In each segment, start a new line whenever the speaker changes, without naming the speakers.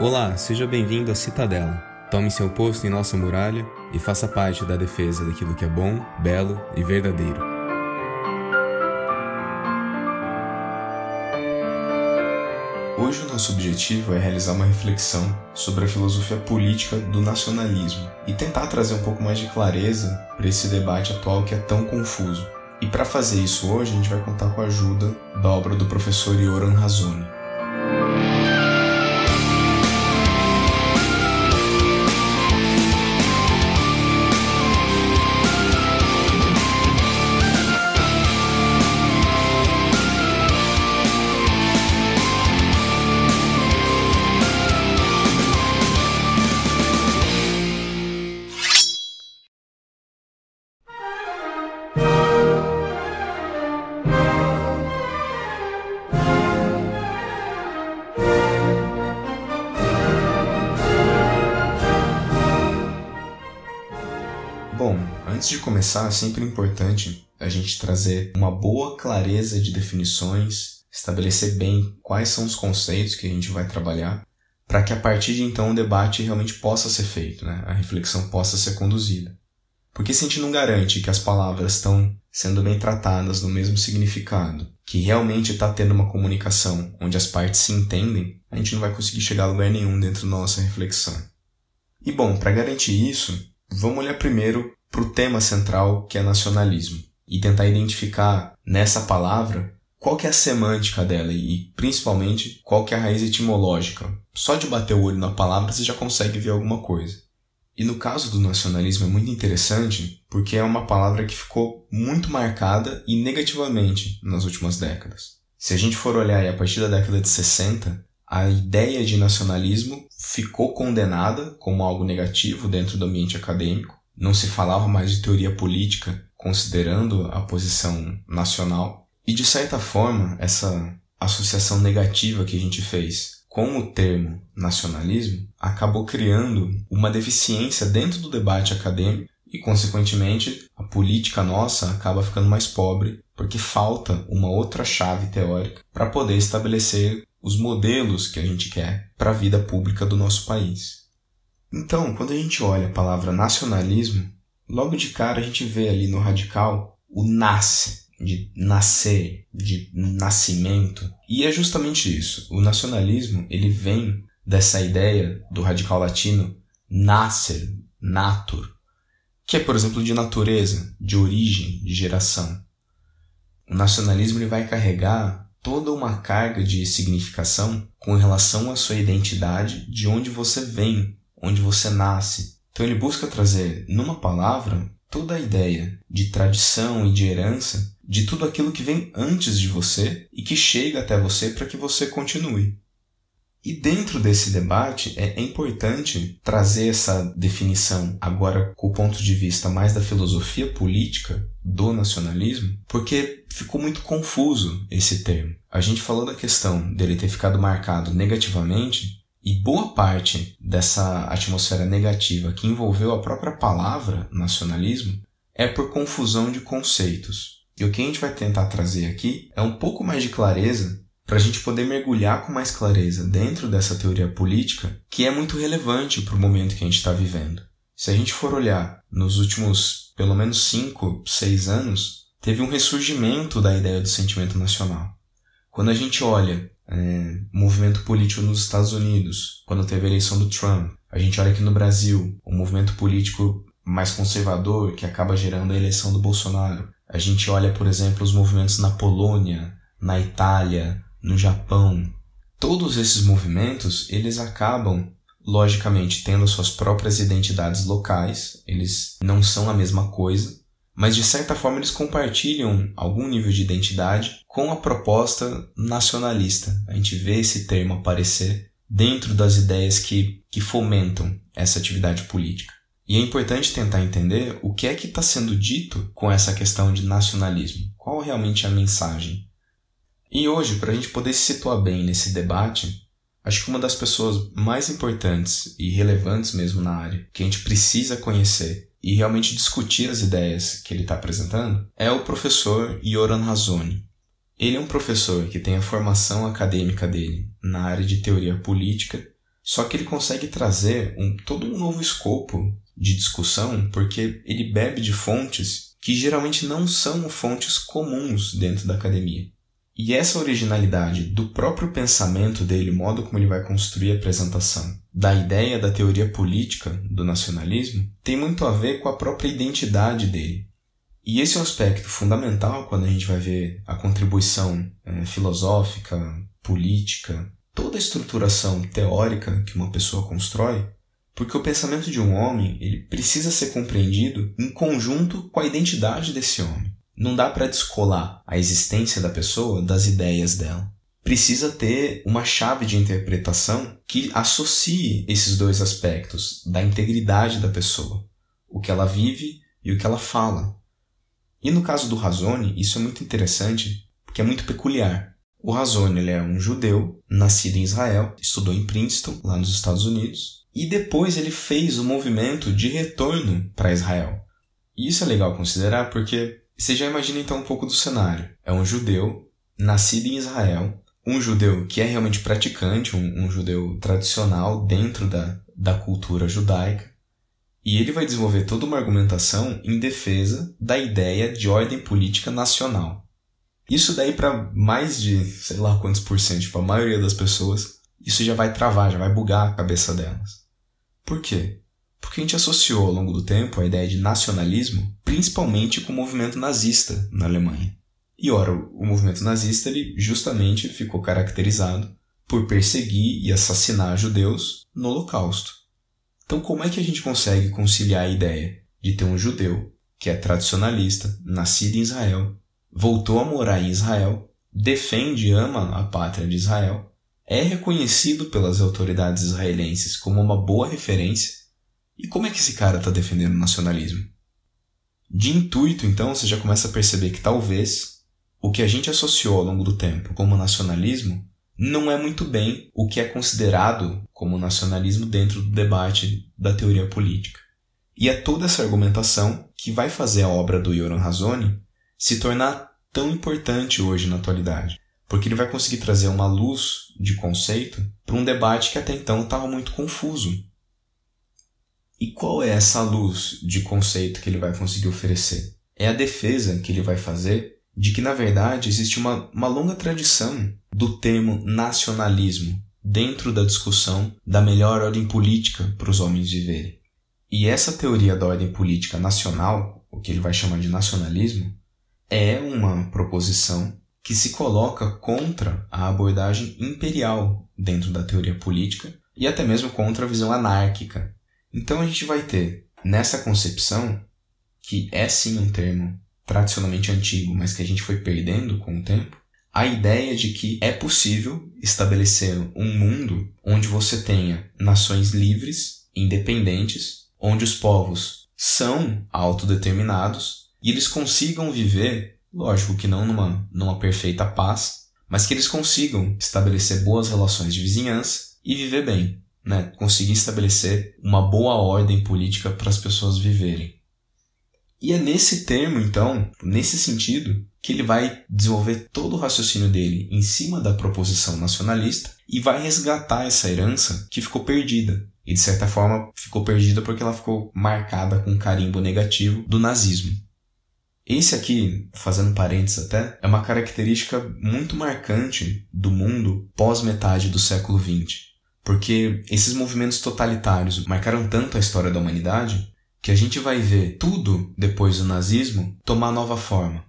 Olá, seja bem-vindo à Citadela. Tome seu posto em nossa muralha e faça parte da defesa daquilo que é bom, belo e verdadeiro.
Hoje o nosso objetivo é realizar uma reflexão sobre a filosofia política do nacionalismo e tentar trazer um pouco mais de clareza para esse debate atual que é tão confuso. E para fazer isso hoje, a gente vai contar com a ajuda da obra do professor Yoran Razoni. Sempre importante a gente trazer uma boa clareza de definições, estabelecer bem quais são os conceitos que a gente vai trabalhar, para que a partir de então o debate realmente possa ser feito, né? a reflexão possa ser conduzida. Porque se a gente não garante que as palavras estão sendo bem tratadas no mesmo significado, que realmente está tendo uma comunicação onde as partes se entendem, a gente não vai conseguir chegar a lugar nenhum dentro da nossa reflexão. E bom, para garantir isso, vamos olhar primeiro para o tema central que é nacionalismo e tentar identificar nessa palavra qual que é a semântica dela e principalmente qual que é a raiz etimológica. Só de bater o olho na palavra você já consegue ver alguma coisa. E no caso do nacionalismo é muito interessante porque é uma palavra que ficou muito marcada e negativamente nas últimas décadas. Se a gente for olhar a partir da década de 60, a ideia de nacionalismo ficou condenada como algo negativo dentro do ambiente acadêmico não se falava mais de teoria política considerando a posição nacional. E de certa forma, essa associação negativa que a gente fez com o termo nacionalismo acabou criando uma deficiência dentro do debate acadêmico e, consequentemente, a política nossa acaba ficando mais pobre porque falta uma outra chave teórica para poder estabelecer os modelos que a gente quer para a vida pública do nosso país. Então, quando a gente olha a palavra nacionalismo, logo de cara a gente vê ali no radical o nasce, de nascer, de nascimento. E é justamente isso. O nacionalismo, ele vem dessa ideia do radical latino nascer, natur, que é, por exemplo, de natureza, de origem, de geração. O nacionalismo ele vai carregar toda uma carga de significação com relação à sua identidade, de onde você vem, onde você nasce. Então ele busca trazer numa palavra toda a ideia de tradição e de herança de tudo aquilo que vem antes de você e que chega até você para que você continue. E dentro desse debate é importante trazer essa definição agora com o ponto de vista mais da filosofia política do nacionalismo, porque ficou muito confuso esse termo. A gente falou da questão dele ter ficado marcado negativamente e boa parte dessa atmosfera negativa que envolveu a própria palavra nacionalismo é por confusão de conceitos. E o que a gente vai tentar trazer aqui é um pouco mais de clareza para a gente poder mergulhar com mais clareza dentro dessa teoria política que é muito relevante para o momento que a gente está vivendo. Se a gente for olhar nos últimos pelo menos 5, 6 anos, teve um ressurgimento da ideia do sentimento nacional. Quando a gente olha é, movimento político nos Estados Unidos, quando teve a eleição do Trump. A gente olha aqui no Brasil, o um movimento político mais conservador que acaba gerando a eleição do Bolsonaro. A gente olha, por exemplo, os movimentos na Polônia, na Itália, no Japão. Todos esses movimentos, eles acabam logicamente tendo suas próprias identidades locais, eles não são a mesma coisa, mas de certa forma eles compartilham algum nível de identidade com a proposta nacionalista. A gente vê esse termo aparecer dentro das ideias que, que fomentam essa atividade política. E é importante tentar entender o que é que está sendo dito com essa questão de nacionalismo. Qual realmente é a mensagem? E hoje, para a gente poder se situar bem nesse debate, acho que uma das pessoas mais importantes e relevantes mesmo na área, que a gente precisa conhecer e realmente discutir as ideias que ele está apresentando é o professor Yoran Razoni. Ele é um professor que tem a formação acadêmica dele na área de teoria política, Só que ele consegue trazer um, todo um novo escopo de discussão porque ele bebe de fontes que geralmente não são fontes comuns dentro da academia. E essa originalidade do próprio pensamento dele, modo como ele vai construir a apresentação, da ideia da teoria política do nacionalismo, tem muito a ver com a própria identidade dele. E esse é um aspecto fundamental quando a gente vai ver a contribuição é, filosófica, política, toda a estruturação teórica que uma pessoa constrói, porque o pensamento de um homem ele precisa ser compreendido em conjunto com a identidade desse homem. Não dá para descolar a existência da pessoa das ideias dela. Precisa ter uma chave de interpretação que associe esses dois aspectos da integridade da pessoa, o que ela vive e o que ela fala. E no caso do Razone, isso é muito interessante, porque é muito peculiar. O Razone ele é um judeu, nascido em Israel, estudou em Princeton, lá nos Estados Unidos, e depois ele fez o movimento de retorno para Israel. E isso é legal considerar porque você já imagina então um pouco do cenário. É um judeu, nascido em Israel, um judeu que é realmente praticante, um, um judeu tradicional dentro da, da cultura judaica, e ele vai desenvolver toda uma argumentação em defesa da ideia de ordem política nacional. Isso daí para mais de, sei lá quantos por cento, para a maioria das pessoas, isso já vai travar, já vai bugar a cabeça delas. Por quê? Porque a gente associou ao longo do tempo a ideia de nacionalismo principalmente com o movimento nazista na Alemanha. E ora, o movimento nazista ele justamente ficou caracterizado por perseguir e assassinar judeus no Holocausto. Então, como é que a gente consegue conciliar a ideia de ter um judeu que é tradicionalista, nascido em Israel, voltou a morar em Israel, defende e ama a pátria de Israel, é reconhecido pelas autoridades israelenses como uma boa referência e como é que esse cara está defendendo o nacionalismo? De intuito, então, você já começa a perceber que talvez o que a gente associou ao longo do tempo como nacionalismo não é muito bem o que é considerado como nacionalismo dentro do debate da teoria política. E é toda essa argumentação que vai fazer a obra do Yoram Razoni se tornar tão importante hoje na atualidade, porque ele vai conseguir trazer uma luz de conceito para um debate que até então estava muito confuso e qual é essa luz de conceito que ele vai conseguir oferecer? É a defesa que ele vai fazer de que, na verdade, existe uma, uma longa tradição do termo nacionalismo dentro da discussão da melhor ordem política para os homens viverem. E essa teoria da ordem política nacional, o que ele vai chamar de nacionalismo, é uma proposição que se coloca contra a abordagem imperial dentro da teoria política e até mesmo contra a visão anárquica então a gente vai ter nessa concepção, que é sim um termo tradicionalmente antigo, mas que a gente foi perdendo com o tempo, a ideia de que é possível estabelecer um mundo onde você tenha nações livres, independentes, onde os povos são autodeterminados e eles consigam viver, lógico que não numa, numa perfeita paz, mas que eles consigam estabelecer boas relações de vizinhança e viver bem né, conseguir estabelecer uma boa ordem política para as pessoas viverem. E é nesse termo, então, nesse sentido, que ele vai desenvolver todo o raciocínio dele em cima da proposição nacionalista e vai resgatar essa herança que ficou perdida. E de certa forma ficou perdida porque ela ficou marcada com um carimbo negativo do nazismo. Esse aqui, fazendo parênteses até, é uma característica muito marcante do mundo pós-metade do século XX. Porque esses movimentos totalitários marcaram tanto a história da humanidade que a gente vai ver tudo depois do nazismo tomar nova forma.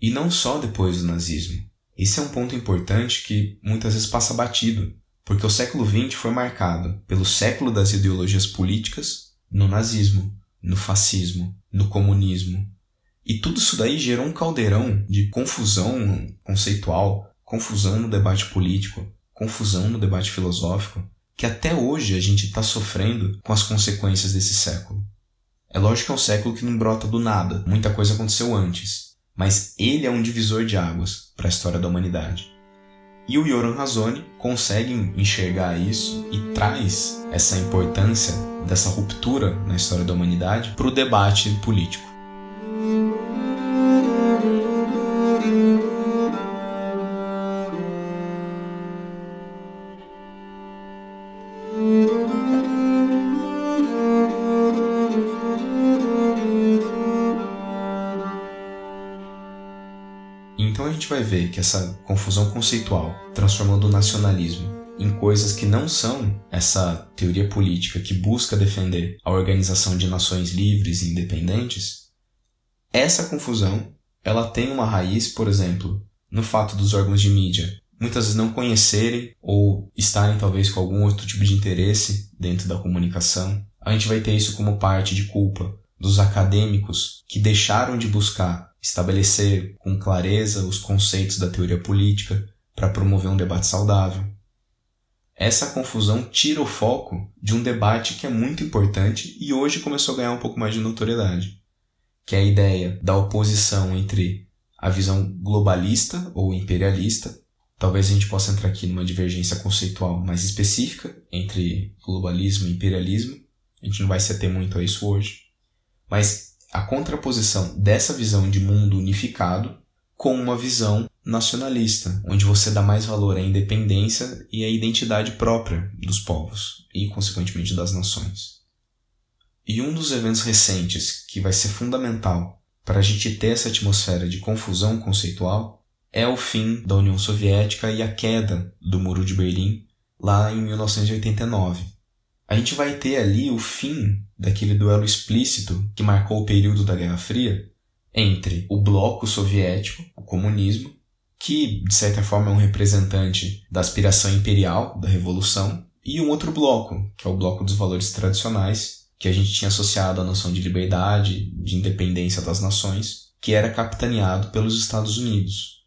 E não só depois do nazismo. Esse é um ponto importante que muitas vezes passa batido, porque o século XX foi marcado pelo século das ideologias políticas no nazismo, no fascismo, no comunismo. E tudo isso daí gerou um caldeirão de confusão conceitual, confusão no debate político, confusão no debate filosófico, que até hoje a gente está sofrendo com as consequências desse século. É lógico que é um século que não brota do nada, muita coisa aconteceu antes, mas ele é um divisor de águas para a história da humanidade. E o Yoram Razoni consegue enxergar isso e traz essa importância dessa ruptura na história da humanidade para o debate político. Vai ver que essa confusão conceitual, transformando o nacionalismo em coisas que não são essa teoria política que busca defender a organização de nações livres e independentes, essa confusão ela tem uma raiz, por exemplo, no fato dos órgãos de mídia muitas vezes não conhecerem ou estarem talvez com algum outro tipo de interesse dentro da comunicação. A gente vai ter isso como parte de culpa dos acadêmicos que deixaram de buscar estabelecer com clareza os conceitos da teoria política para promover um debate saudável. Essa confusão tira o foco de um debate que é muito importante e hoje começou a ganhar um pouco mais de notoriedade, que é a ideia da oposição entre a visão globalista ou imperialista Talvez a gente possa entrar aqui numa divergência conceitual mais específica entre globalismo e imperialismo. A gente não vai se ater muito a isso hoje. Mas a contraposição dessa visão de mundo unificado com uma visão nacionalista, onde você dá mais valor à independência e à identidade própria dos povos e, consequentemente, das nações. E um dos eventos recentes que vai ser fundamental para a gente ter essa atmosfera de confusão conceitual é o fim da União Soviética e a queda do Muro de Berlim lá em 1989. A gente vai ter ali o fim daquele duelo explícito que marcou o período da Guerra Fria entre o bloco soviético, o comunismo, que de certa forma é um representante da aspiração imperial da revolução, e um outro bloco, que é o bloco dos valores tradicionais, que a gente tinha associado à noção de liberdade, de independência das nações, que era capitaneado pelos Estados Unidos.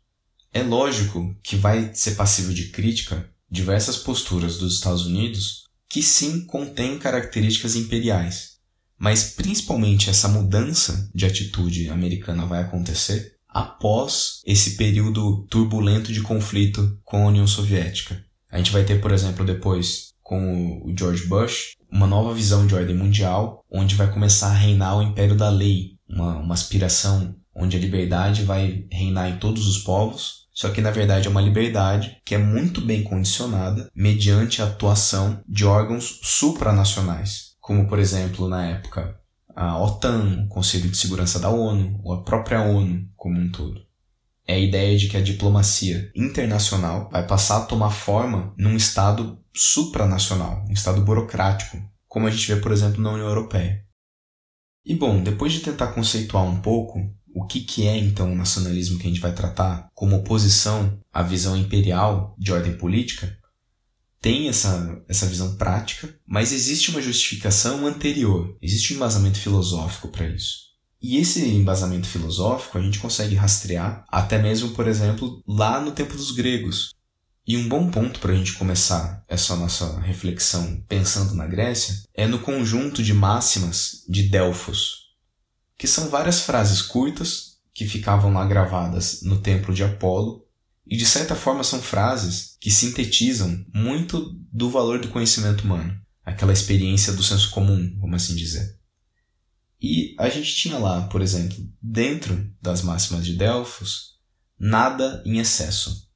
É lógico que vai ser passível de crítica diversas posturas dos Estados Unidos que sim contêm características imperiais, mas principalmente essa mudança de atitude americana vai acontecer após esse período turbulento de conflito com a União Soviética. A gente vai ter, por exemplo, depois com o George Bush, uma nova visão de ordem mundial, onde vai começar a reinar o império da lei, uma, uma aspiração onde a liberdade vai reinar em todos os povos só que na verdade é uma liberdade que é muito bem condicionada mediante a atuação de órgãos supranacionais, como por exemplo na época a OTAN, o Conselho de Segurança da ONU, ou a própria ONU como um todo. É a ideia de que a diplomacia internacional vai passar a tomar forma num estado supranacional, um estado burocrático, como a gente vê, por exemplo, na União Europeia. E bom, depois de tentar conceituar um pouco o que, que é então o nacionalismo que a gente vai tratar como oposição à visão imperial de ordem política, tem essa, essa visão prática, mas existe uma justificação anterior, existe um embasamento filosófico para isso. E esse embasamento filosófico a gente consegue rastrear até mesmo, por exemplo, lá no tempo dos gregos. E um bom ponto para a gente começar essa nossa reflexão pensando na Grécia é no conjunto de máximas de Delfos, que são várias frases curtas que ficavam lá gravadas no templo de Apolo, e de certa forma são frases que sintetizam muito do valor do conhecimento humano, aquela experiência do senso comum, vamos assim dizer. E a gente tinha lá, por exemplo, dentro das máximas de Delfos, nada em excesso.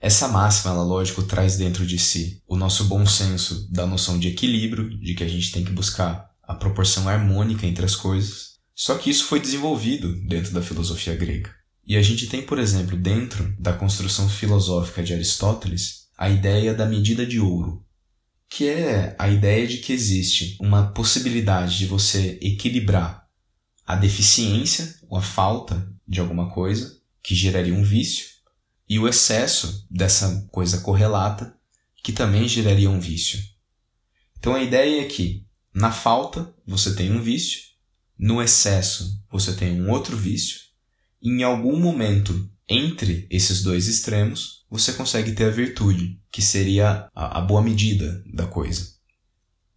Essa máxima, ela lógico, traz dentro de si o nosso bom senso da noção de equilíbrio, de que a gente tem que buscar a proporção harmônica entre as coisas, só que isso foi desenvolvido dentro da filosofia grega. E a gente tem, por exemplo, dentro da construção filosófica de Aristóteles, a ideia da medida de ouro, que é a ideia de que existe uma possibilidade de você equilibrar a deficiência ou a falta de alguma coisa, que geraria um vício, e o excesso dessa coisa correlata, que também geraria um vício. Então a ideia é que na falta você tem um vício no excesso você tem um outro vício, e em algum momento entre esses dois extremos você consegue ter a virtude, que seria a, a boa medida da coisa.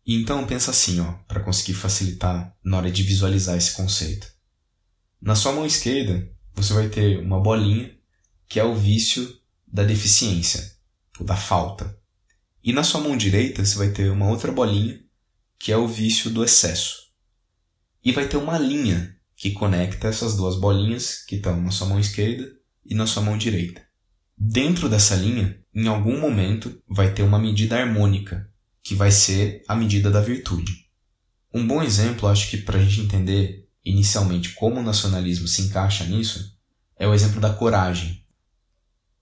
E então pensa assim, ó, para conseguir facilitar na hora de visualizar esse conceito. Na sua mão esquerda, você vai ter uma bolinha que é o vício da deficiência, ou da falta. E na sua mão direita, você vai ter uma outra bolinha que é o vício do excesso. E vai ter uma linha que conecta essas duas bolinhas que estão na sua mão esquerda e na sua mão direita. Dentro dessa linha, em algum momento, vai ter uma medida harmônica, que vai ser a medida da virtude. Um bom exemplo, acho que para a gente entender inicialmente como o nacionalismo se encaixa nisso, é o exemplo da coragem.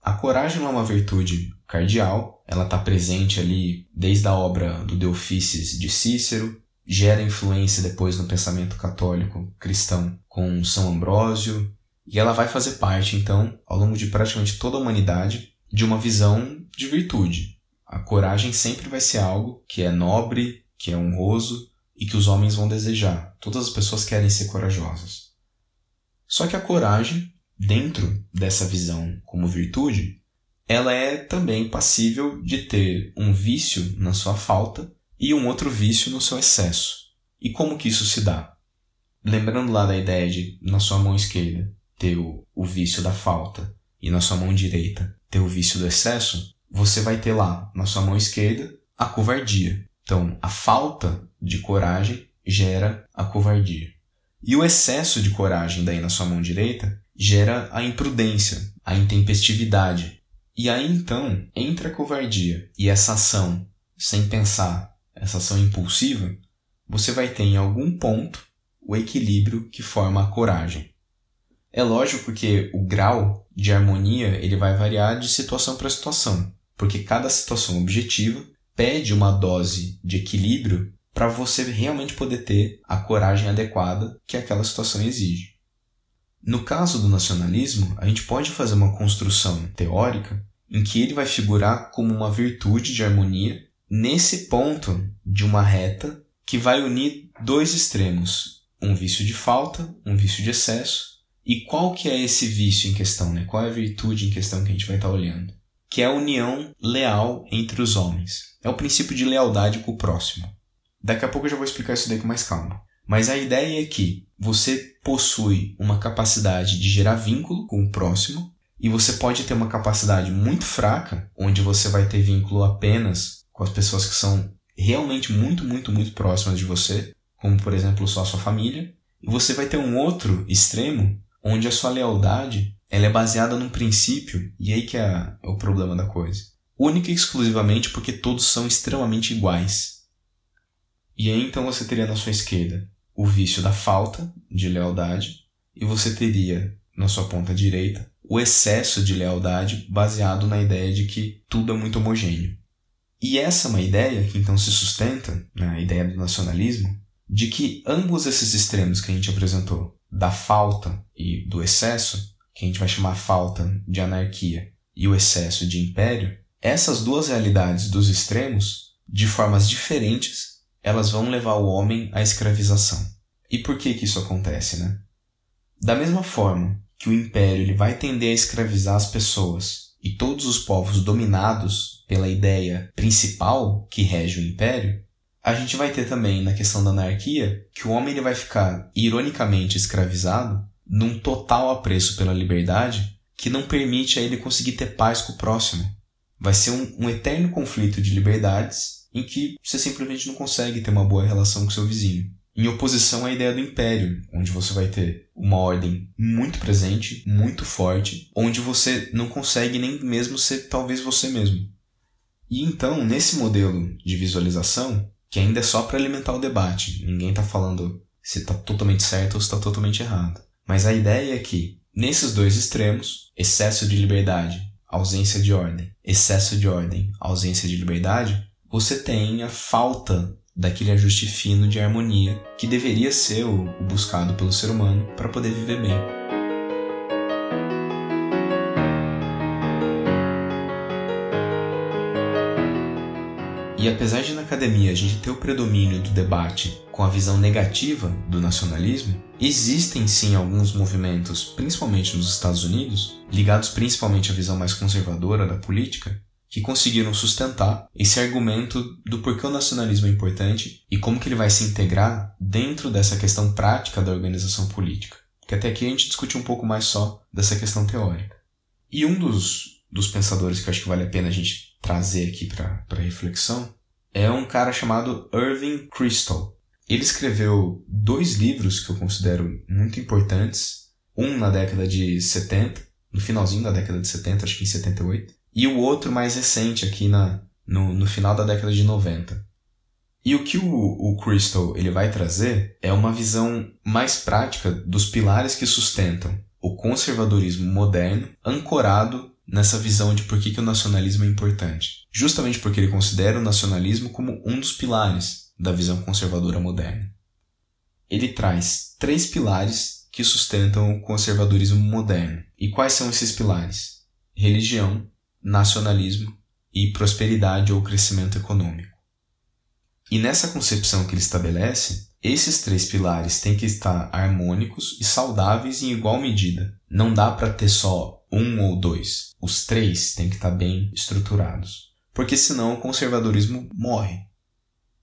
A coragem é uma virtude cardial, ela está presente ali desde a obra do De Officis de Cícero, gera influência depois no pensamento católico cristão com São Ambrósio, e ela vai fazer parte, então, ao longo de praticamente toda a humanidade, de uma visão de virtude. A coragem sempre vai ser algo que é nobre, que é honroso e que os homens vão desejar. Todas as pessoas querem ser corajosas. Só que a coragem, dentro dessa visão como virtude, ela é também passível de ter um vício na sua falta e um outro vício no seu excesso. E como que isso se dá? Lembrando lá da ideia de na sua mão esquerda ter o, o vício da falta e na sua mão direita ter o vício do excesso, você vai ter lá na sua mão esquerda a covardia. Então, a falta de coragem gera a covardia. E o excesso de coragem daí na sua mão direita gera a imprudência, a intempestividade. E aí então, entre a covardia e essa ação sem pensar, essa ação impulsiva, você vai ter em algum ponto o equilíbrio que forma a coragem. É lógico que o grau de harmonia ele vai variar de situação para situação, porque cada situação objetiva pede uma dose de equilíbrio para você realmente poder ter a coragem adequada que aquela situação exige. No caso do nacionalismo, a gente pode fazer uma construção teórica em que ele vai figurar como uma virtude de harmonia nesse ponto de uma reta que vai unir dois extremos, um vício de falta, um vício de excesso. E qual que é esse vício em questão, né? Qual é a virtude em questão que a gente vai estar olhando? Que é a união leal entre os homens. É o princípio de lealdade com o próximo. Daqui a pouco eu já vou explicar isso daí com mais calma. Mas a ideia é que você possui uma capacidade de gerar vínculo com o próximo e você pode ter uma capacidade muito fraca, onde você vai ter vínculo apenas com as pessoas que são realmente muito, muito, muito próximas de você, como por exemplo só a sua família, e você vai ter um outro extremo onde a sua lealdade ela é baseada num princípio, e aí que é, é o problema da coisa. Única e exclusivamente porque todos são extremamente iguais. E aí então você teria na sua esquerda o vício da falta de lealdade, e você teria na sua ponta direita o excesso de lealdade baseado na ideia de que tudo é muito homogêneo. E essa é uma ideia que então se sustenta, a ideia do nacionalismo, de que ambos esses extremos que a gente apresentou, da falta e do excesso, que a gente vai chamar falta de anarquia e o excesso de império, essas duas realidades dos extremos, de formas diferentes, elas vão levar o homem à escravização. E por que que isso acontece, né? Da mesma forma que o império ele vai tender a escravizar as pessoas e todos os povos dominados pela ideia principal que rege o império, a gente vai ter também na questão da anarquia que o homem ele vai ficar ironicamente escravizado num total apreço pela liberdade que não permite a ele conseguir ter paz com o próximo. Vai ser um, um eterno conflito de liberdades em que você simplesmente não consegue ter uma boa relação com seu vizinho. Em oposição à ideia do império, onde você vai ter uma ordem muito presente, muito forte, onde você não consegue nem mesmo ser talvez você mesmo. E então, nesse modelo de visualização, que ainda é só para alimentar o debate, ninguém está falando se está totalmente certo ou se está totalmente errado. Mas a ideia é que, nesses dois extremos, excesso de liberdade, ausência de ordem, excesso de ordem, ausência de liberdade, você tem a falta daquele ajuste fino de harmonia que deveria ser o buscado pelo ser humano para poder viver bem. E apesar de na academia a gente ter o predomínio do debate com a visão negativa do nacionalismo, existem sim alguns movimentos, principalmente nos Estados Unidos, ligados principalmente à visão mais conservadora da política, que conseguiram sustentar esse argumento do porquê o nacionalismo é importante e como que ele vai se integrar dentro dessa questão prática da organização política. Que até aqui a gente discutiu um pouco mais só dessa questão teórica. E um dos, dos pensadores que eu acho que vale a pena a gente trazer aqui para reflexão é um cara chamado Irving Kristol. Ele escreveu dois livros que eu considero muito importantes. Um na década de 70, no finalzinho da década de 70, acho que em 78. E o outro mais recente aqui na, no, no final da década de 90. E o que o, o Crystal ele vai trazer é uma visão mais prática dos pilares que sustentam o conservadorismo moderno ancorado nessa visão de por que, que o nacionalismo é importante. Justamente porque ele considera o nacionalismo como um dos pilares da visão conservadora moderna. Ele traz três pilares que sustentam o conservadorismo moderno. E quais são esses pilares? Religião, nacionalismo e prosperidade ou crescimento econômico. E nessa concepção que ele estabelece, esses três pilares têm que estar harmônicos e saudáveis em igual medida. Não dá para ter só um ou dois. Os três têm que estar bem estruturados. Porque senão o conservadorismo morre.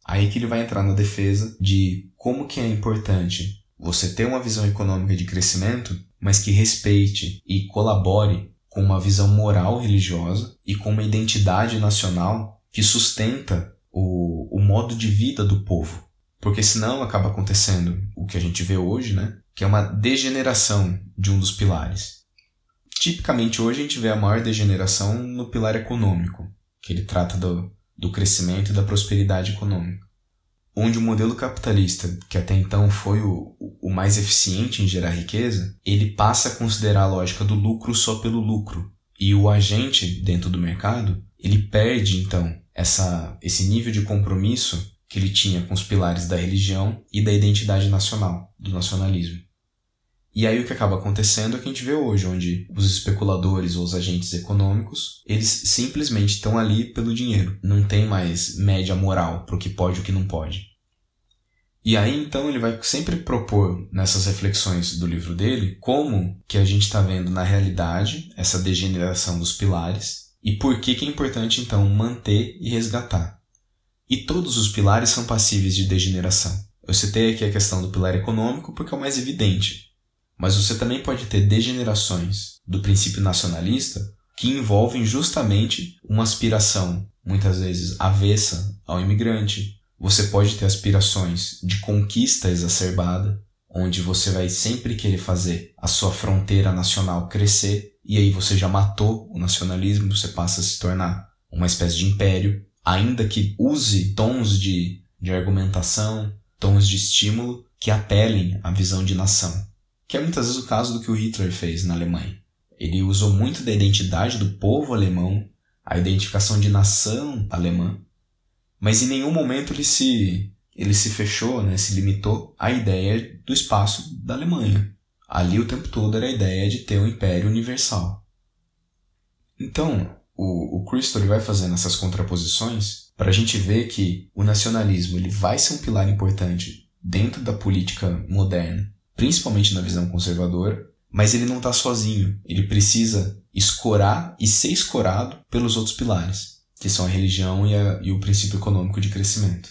Aí que ele vai entrar na defesa de como que é importante você ter uma visão econômica de crescimento, mas que respeite e colabore com uma visão moral religiosa e com uma identidade nacional que sustenta o, o modo de vida do povo. Porque senão acaba acontecendo o que a gente vê hoje, né? Que é uma degeneração de um dos pilares. Tipicamente hoje a gente vê a maior degeneração no pilar econômico, que ele trata do, do crescimento e da prosperidade econômica. Onde o modelo capitalista, que até então foi o, o mais eficiente em gerar riqueza, ele passa a considerar a lógica do lucro só pelo lucro. E o agente dentro do mercado, ele perde então essa, esse nível de compromisso que ele tinha com os pilares da religião e da identidade nacional, do nacionalismo. E aí o que acaba acontecendo é o que a gente vê hoje, onde os especuladores ou os agentes econômicos, eles simplesmente estão ali pelo dinheiro. Não tem mais média moral para o que pode e o que não pode. E aí então ele vai sempre propor nessas reflexões do livro dele como que a gente está vendo na realidade essa degeneração dos pilares e por que, que é importante então manter e resgatar. E todos os pilares são passíveis de degeneração. Eu citei aqui a questão do pilar econômico porque é o mais evidente, mas você também pode ter degenerações do princípio nacionalista que envolvem justamente uma aspiração, muitas vezes avessa ao imigrante. Você pode ter aspirações de conquista exacerbada, onde você vai sempre querer fazer a sua fronteira nacional crescer e aí você já matou o nacionalismo, você passa a se tornar uma espécie de império, ainda que use tons de, de argumentação, tons de estímulo que apelem à visão de nação. Que é muitas vezes o caso do que o Hitler fez na Alemanha. Ele usou muito da identidade do povo alemão, a identificação de nação alemã, mas em nenhum momento ele se ele se fechou, né, se limitou à ideia do espaço da Alemanha. Ali o tempo todo era a ideia de ter um império universal. Então, o, o Crystal vai fazendo essas contraposições para a gente ver que o nacionalismo ele vai ser um pilar importante dentro da política moderna, principalmente na visão conservadora, mas ele não está sozinho. Ele precisa escorar e ser escorado pelos outros pilares, que são a religião e, a, e o princípio econômico de crescimento.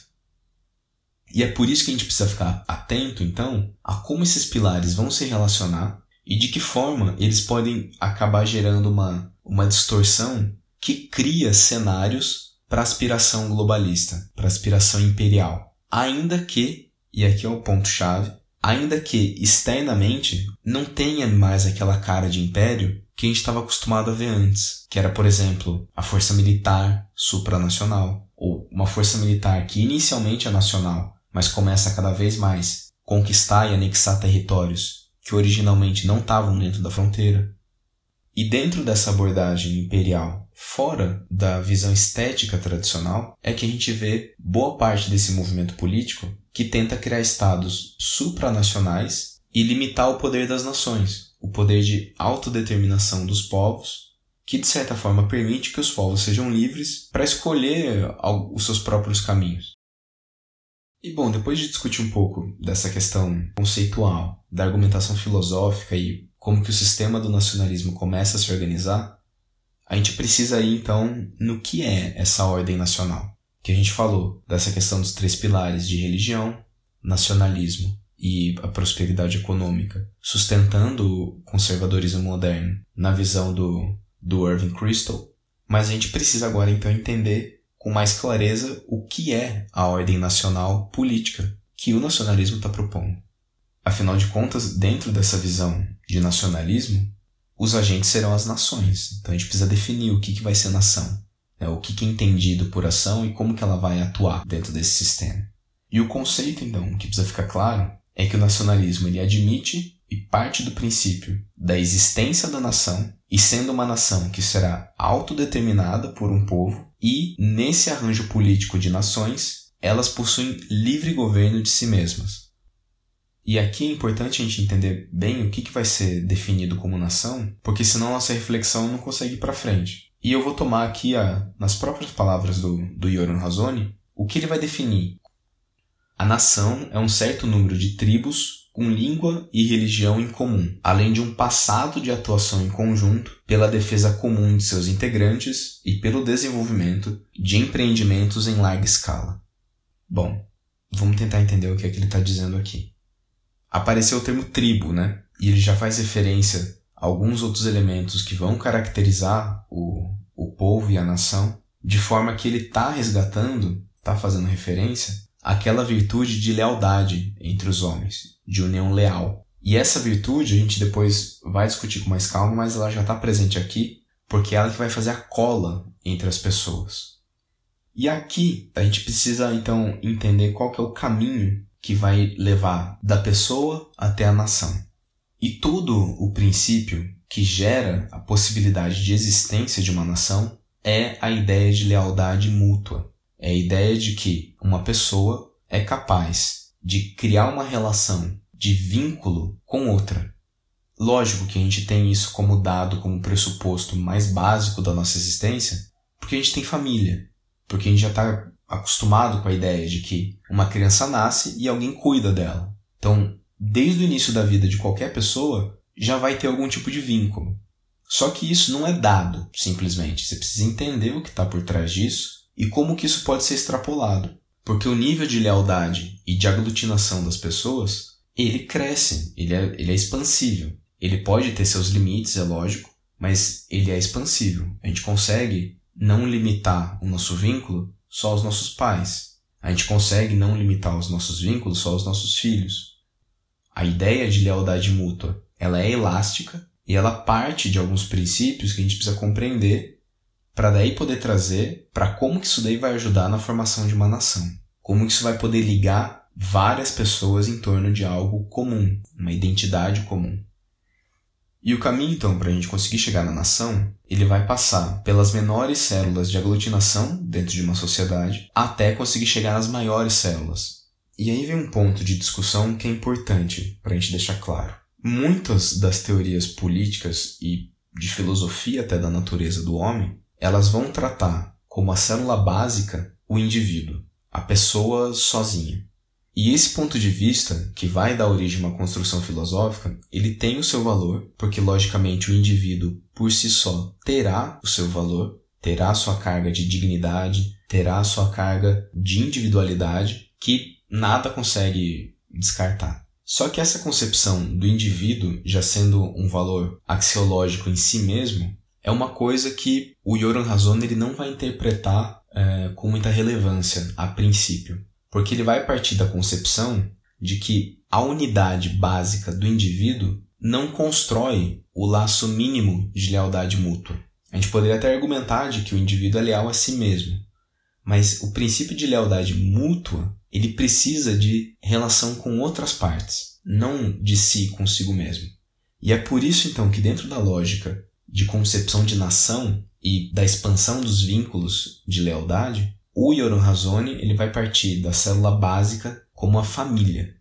E é por isso que a gente precisa ficar atento, então, a como esses pilares vão se relacionar e de que forma eles podem acabar gerando uma, uma distorção que cria cenários para aspiração globalista, para aspiração imperial. Ainda que, e aqui é o ponto-chave, ainda que externamente não tenha mais aquela cara de império que a gente estava acostumado a ver antes, que era, por exemplo, a força militar supranacional, ou uma força militar que inicialmente é nacional, mas começa a cada vez mais conquistar e anexar territórios que originalmente não estavam dentro da fronteira. E dentro dessa abordagem imperial, fora da visão estética tradicional, é que a gente vê boa parte desse movimento político que tenta criar estados supranacionais e limitar o poder das nações, o poder de autodeterminação dos povos, que de certa forma permite que os povos sejam livres para escolher os seus próprios caminhos. E bom, depois de discutir um pouco dessa questão conceitual, da argumentação filosófica e como que o sistema do nacionalismo começa a se organizar, a gente precisa ir então no que é essa ordem nacional. Que a gente falou dessa questão dos três pilares de religião, nacionalismo e a prosperidade econômica, sustentando o conservadorismo moderno na visão do, do Irving Kristol. Mas a gente precisa agora então entender com mais clareza o que é a ordem nacional política que o nacionalismo está propondo. Afinal de contas, dentro dessa visão de nacionalismo, os agentes serão as nações. Então a gente precisa definir o que, que vai ser nação, né? o que, que é entendido por ação e como que ela vai atuar dentro desse sistema. E o conceito, então, que precisa ficar claro, é que o nacionalismo ele admite e parte do princípio da existência da nação e sendo uma nação que será autodeterminada por um povo e nesse arranjo político de nações, elas possuem livre governo de si mesmas. E aqui é importante a gente entender bem o que, que vai ser definido como nação, porque senão nossa reflexão não consegue ir para frente. E eu vou tomar aqui, a, nas próprias palavras do, do Yoram Razoni, o que ele vai definir. A nação é um certo número de tribos com língua e religião em comum, além de um passado de atuação em conjunto pela defesa comum de seus integrantes e pelo desenvolvimento de empreendimentos em larga escala. Bom, vamos tentar entender o que é que ele está dizendo aqui apareceu o termo tribo, né? E ele já faz referência a alguns outros elementos que vão caracterizar o, o povo e a nação, de forma que ele está resgatando, está fazendo referência àquela virtude de lealdade entre os homens, de união leal. E essa virtude a gente depois vai discutir com mais calma, mas ela já está presente aqui, porque é ela que vai fazer a cola entre as pessoas. E aqui a gente precisa então entender qual que é o caminho que vai levar da pessoa até a nação. E todo o princípio que gera a possibilidade de existência de uma nação é a ideia de lealdade mútua. É a ideia de que uma pessoa é capaz de criar uma relação de vínculo com outra. Lógico que a gente tem isso como dado, como pressuposto mais básico da nossa existência, porque a gente tem família, porque a gente já está acostumado com a ideia de que uma criança nasce e alguém cuida dela. Então, desde o início da vida de qualquer pessoa, já vai ter algum tipo de vínculo. Só que isso não é dado, simplesmente. Você precisa entender o que está por trás disso e como que isso pode ser extrapolado. Porque o nível de lealdade e de aglutinação das pessoas, ele cresce, ele é, ele é expansível. Ele pode ter seus limites, é lógico, mas ele é expansível. A gente consegue não limitar o nosso vínculo só aos nossos pais. A gente consegue não limitar os nossos vínculos só aos nossos filhos. A ideia de lealdade mútua, ela é elástica e ela parte de alguns princípios que a gente precisa compreender para daí poder trazer para como que isso daí vai ajudar na formação de uma nação. Como que isso vai poder ligar várias pessoas em torno de algo comum, uma identidade comum. E o caminho, então, para a gente conseguir chegar na nação, ele vai passar pelas menores células de aglutinação dentro de uma sociedade até conseguir chegar nas maiores células. E aí vem um ponto de discussão que é importante para a gente deixar claro. Muitas das teorias políticas e de filosofia até da natureza do homem, elas vão tratar como a célula básica o indivíduo, a pessoa sozinha. E esse ponto de vista, que vai dar origem a uma construção filosófica, ele tem o seu valor, porque logicamente o indivíduo por si só terá o seu valor, terá sua carga de dignidade, terá sua carga de individualidade, que nada consegue descartar. Só que essa concepção do indivíduo já sendo um valor axiológico em si mesmo é uma coisa que o Yoram Razon ele não vai interpretar é, com muita relevância a princípio porque ele vai partir da concepção de que a unidade básica do indivíduo não constrói o laço mínimo de lealdade mútua. A gente poderia até argumentar de que o indivíduo é leal a si mesmo, mas o princípio de lealdade mútua ele precisa de relação com outras partes, não de si consigo mesmo. E é por isso então que dentro da lógica de concepção de nação e da expansão dos vínculos de lealdade, o Yoram ele vai partir da célula básica como a família.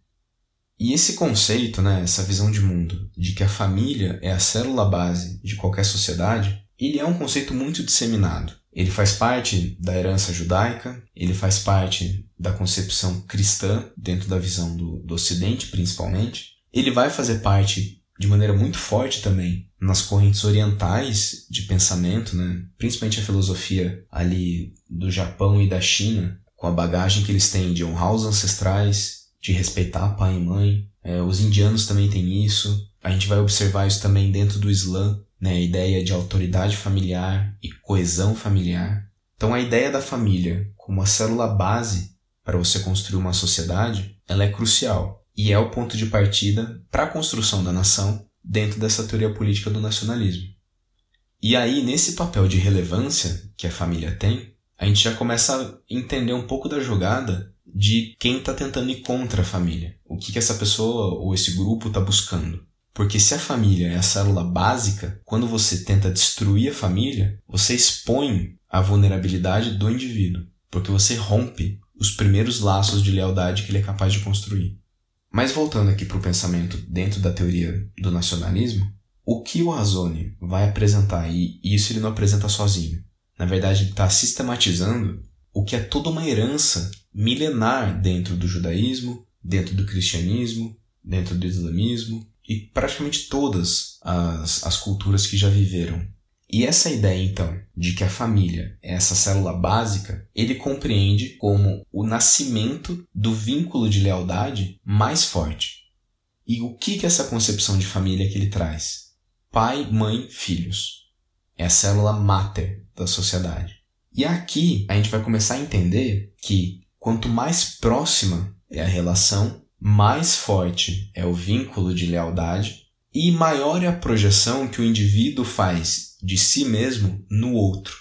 E esse conceito, né, essa visão de mundo, de que a família é a célula base de qualquer sociedade, ele é um conceito muito disseminado. Ele faz parte da herança judaica, ele faz parte da concepção cristã, dentro da visão do, do Ocidente principalmente. Ele vai fazer parte de maneira muito forte também nas correntes orientais de pensamento, né? principalmente a filosofia ali do Japão e da China, com a bagagem que eles têm de honrar os ancestrais, de respeitar pai e mãe. É, os indianos também têm isso. A gente vai observar isso também dentro do Islã, né? a ideia de autoridade familiar e coesão familiar. Então a ideia da família como a célula base para você construir uma sociedade, ela é crucial e é o ponto de partida para a construção da nação dentro dessa teoria política do nacionalismo. E aí, nesse papel de relevância que a família tem, a gente já começa a entender um pouco da jogada de quem está tentando ir contra a família. O que, que essa pessoa ou esse grupo está buscando. Porque se a família é a célula básica, quando você tenta destruir a família, você expõe a vulnerabilidade do indivíduo, porque você rompe os primeiros laços de lealdade que ele é capaz de construir. Mas voltando aqui para o pensamento dentro da teoria do nacionalismo, o que o Razone vai apresentar, e isso ele não apresenta sozinho, na verdade ele está sistematizando o que é toda uma herança milenar dentro do judaísmo, dentro do cristianismo, dentro do islamismo e praticamente todas as, as culturas que já viveram. E essa ideia, então, de que a família é essa célula básica, ele compreende como o nascimento do vínculo de lealdade mais forte. E o que é essa concepção de família que ele traz? Pai, mãe, filhos. É a célula máter da sociedade. E aqui a gente vai começar a entender que quanto mais próxima é a relação, mais forte é o vínculo de lealdade e maior é a projeção que o indivíduo faz de si mesmo no outro.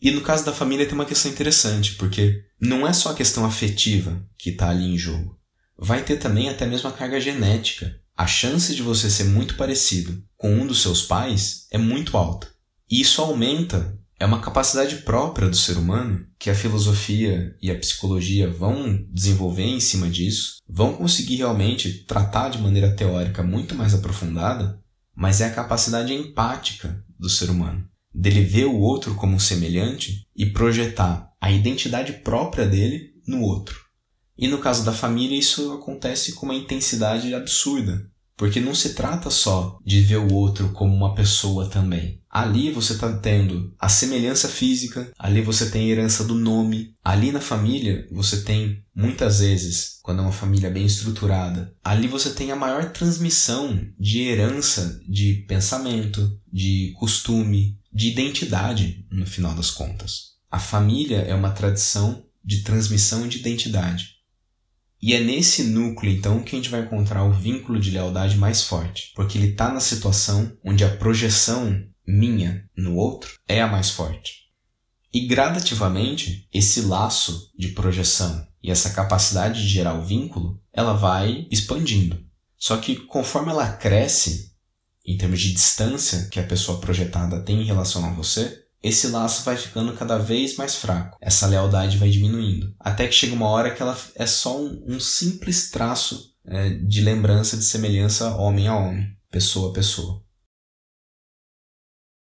E no caso da família tem uma questão interessante, porque não é só a questão afetiva que está ali em jogo. Vai ter também até mesmo a carga genética. A chance de você ser muito parecido com um dos seus pais é muito alta. E isso aumenta é uma capacidade própria do ser humano que a filosofia e a psicologia vão desenvolver em cima disso, vão conseguir realmente tratar de maneira teórica muito mais aprofundada, mas é a capacidade empática do ser humano, dele ver o outro como um semelhante e projetar a identidade própria dele no outro. E no caso da família, isso acontece com uma intensidade absurda, porque não se trata só de ver o outro como uma pessoa também. Ali você está tendo a semelhança física, ali você tem a herança do nome, ali na família você tem, muitas vezes, quando é uma família bem estruturada, ali você tem a maior transmissão de herança de pensamento, de costume, de identidade, no final das contas. A família é uma tradição de transmissão de identidade. E é nesse núcleo, então, que a gente vai encontrar o vínculo de lealdade mais forte, porque ele está na situação onde a projeção minha no outro é a mais forte. E gradativamente, esse laço de projeção e essa capacidade de gerar o vínculo, ela vai expandindo. Só que conforme ela cresce, em termos de distância que a pessoa projetada tem em relação a você, esse laço vai ficando cada vez mais fraco. Essa lealdade vai diminuindo. Até que chega uma hora que ela é só um, um simples traço é, de lembrança, de semelhança homem a homem, pessoa a pessoa.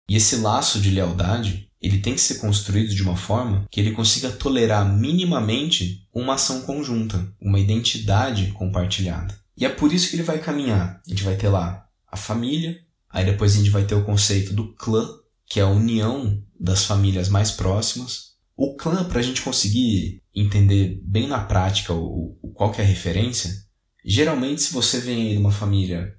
E esse laço de lealdade, ele tem que ser construído de uma forma que ele consiga tolerar minimamente uma ação conjunta, uma identidade compartilhada. E é por isso que ele vai caminhar. A gente vai ter lá a família, aí depois a gente vai ter o conceito do clã, que é a união das famílias mais próximas. O clã, para a gente conseguir entender bem na prática o, o, qual que é a referência, geralmente se você vem aí de uma família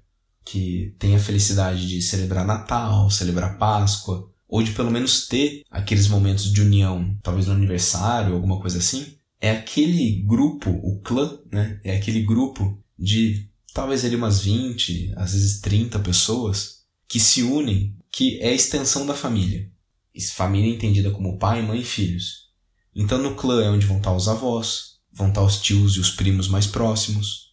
que tem a felicidade de celebrar Natal, celebrar Páscoa, ou de pelo menos ter aqueles momentos de união, talvez no aniversário, alguma coisa assim, é aquele grupo, o clã, né? É aquele grupo de talvez ali umas 20, às vezes 30 pessoas que se unem que é a extensão da família. Família entendida como pai, mãe e filhos. Então no clã é onde vão estar os avós, vão estar os tios e os primos mais próximos.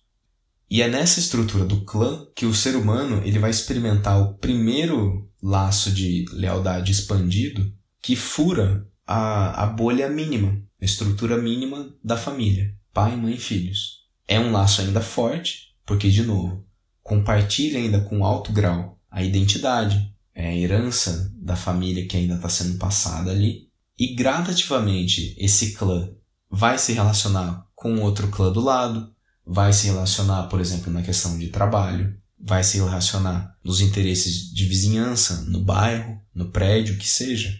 E é nessa estrutura do clã que o ser humano ele vai experimentar o primeiro laço de lealdade expandido que fura a, a bolha mínima, a estrutura mínima da família, pai, mãe e filhos. É um laço ainda forte, porque, de novo, compartilha ainda com alto grau a identidade, é a herança da família que ainda está sendo passada ali. E gradativamente esse clã vai se relacionar com outro clã do lado, vai se relacionar, por exemplo, na questão de trabalho, vai se relacionar nos interesses de vizinhança, no bairro, no prédio, que seja.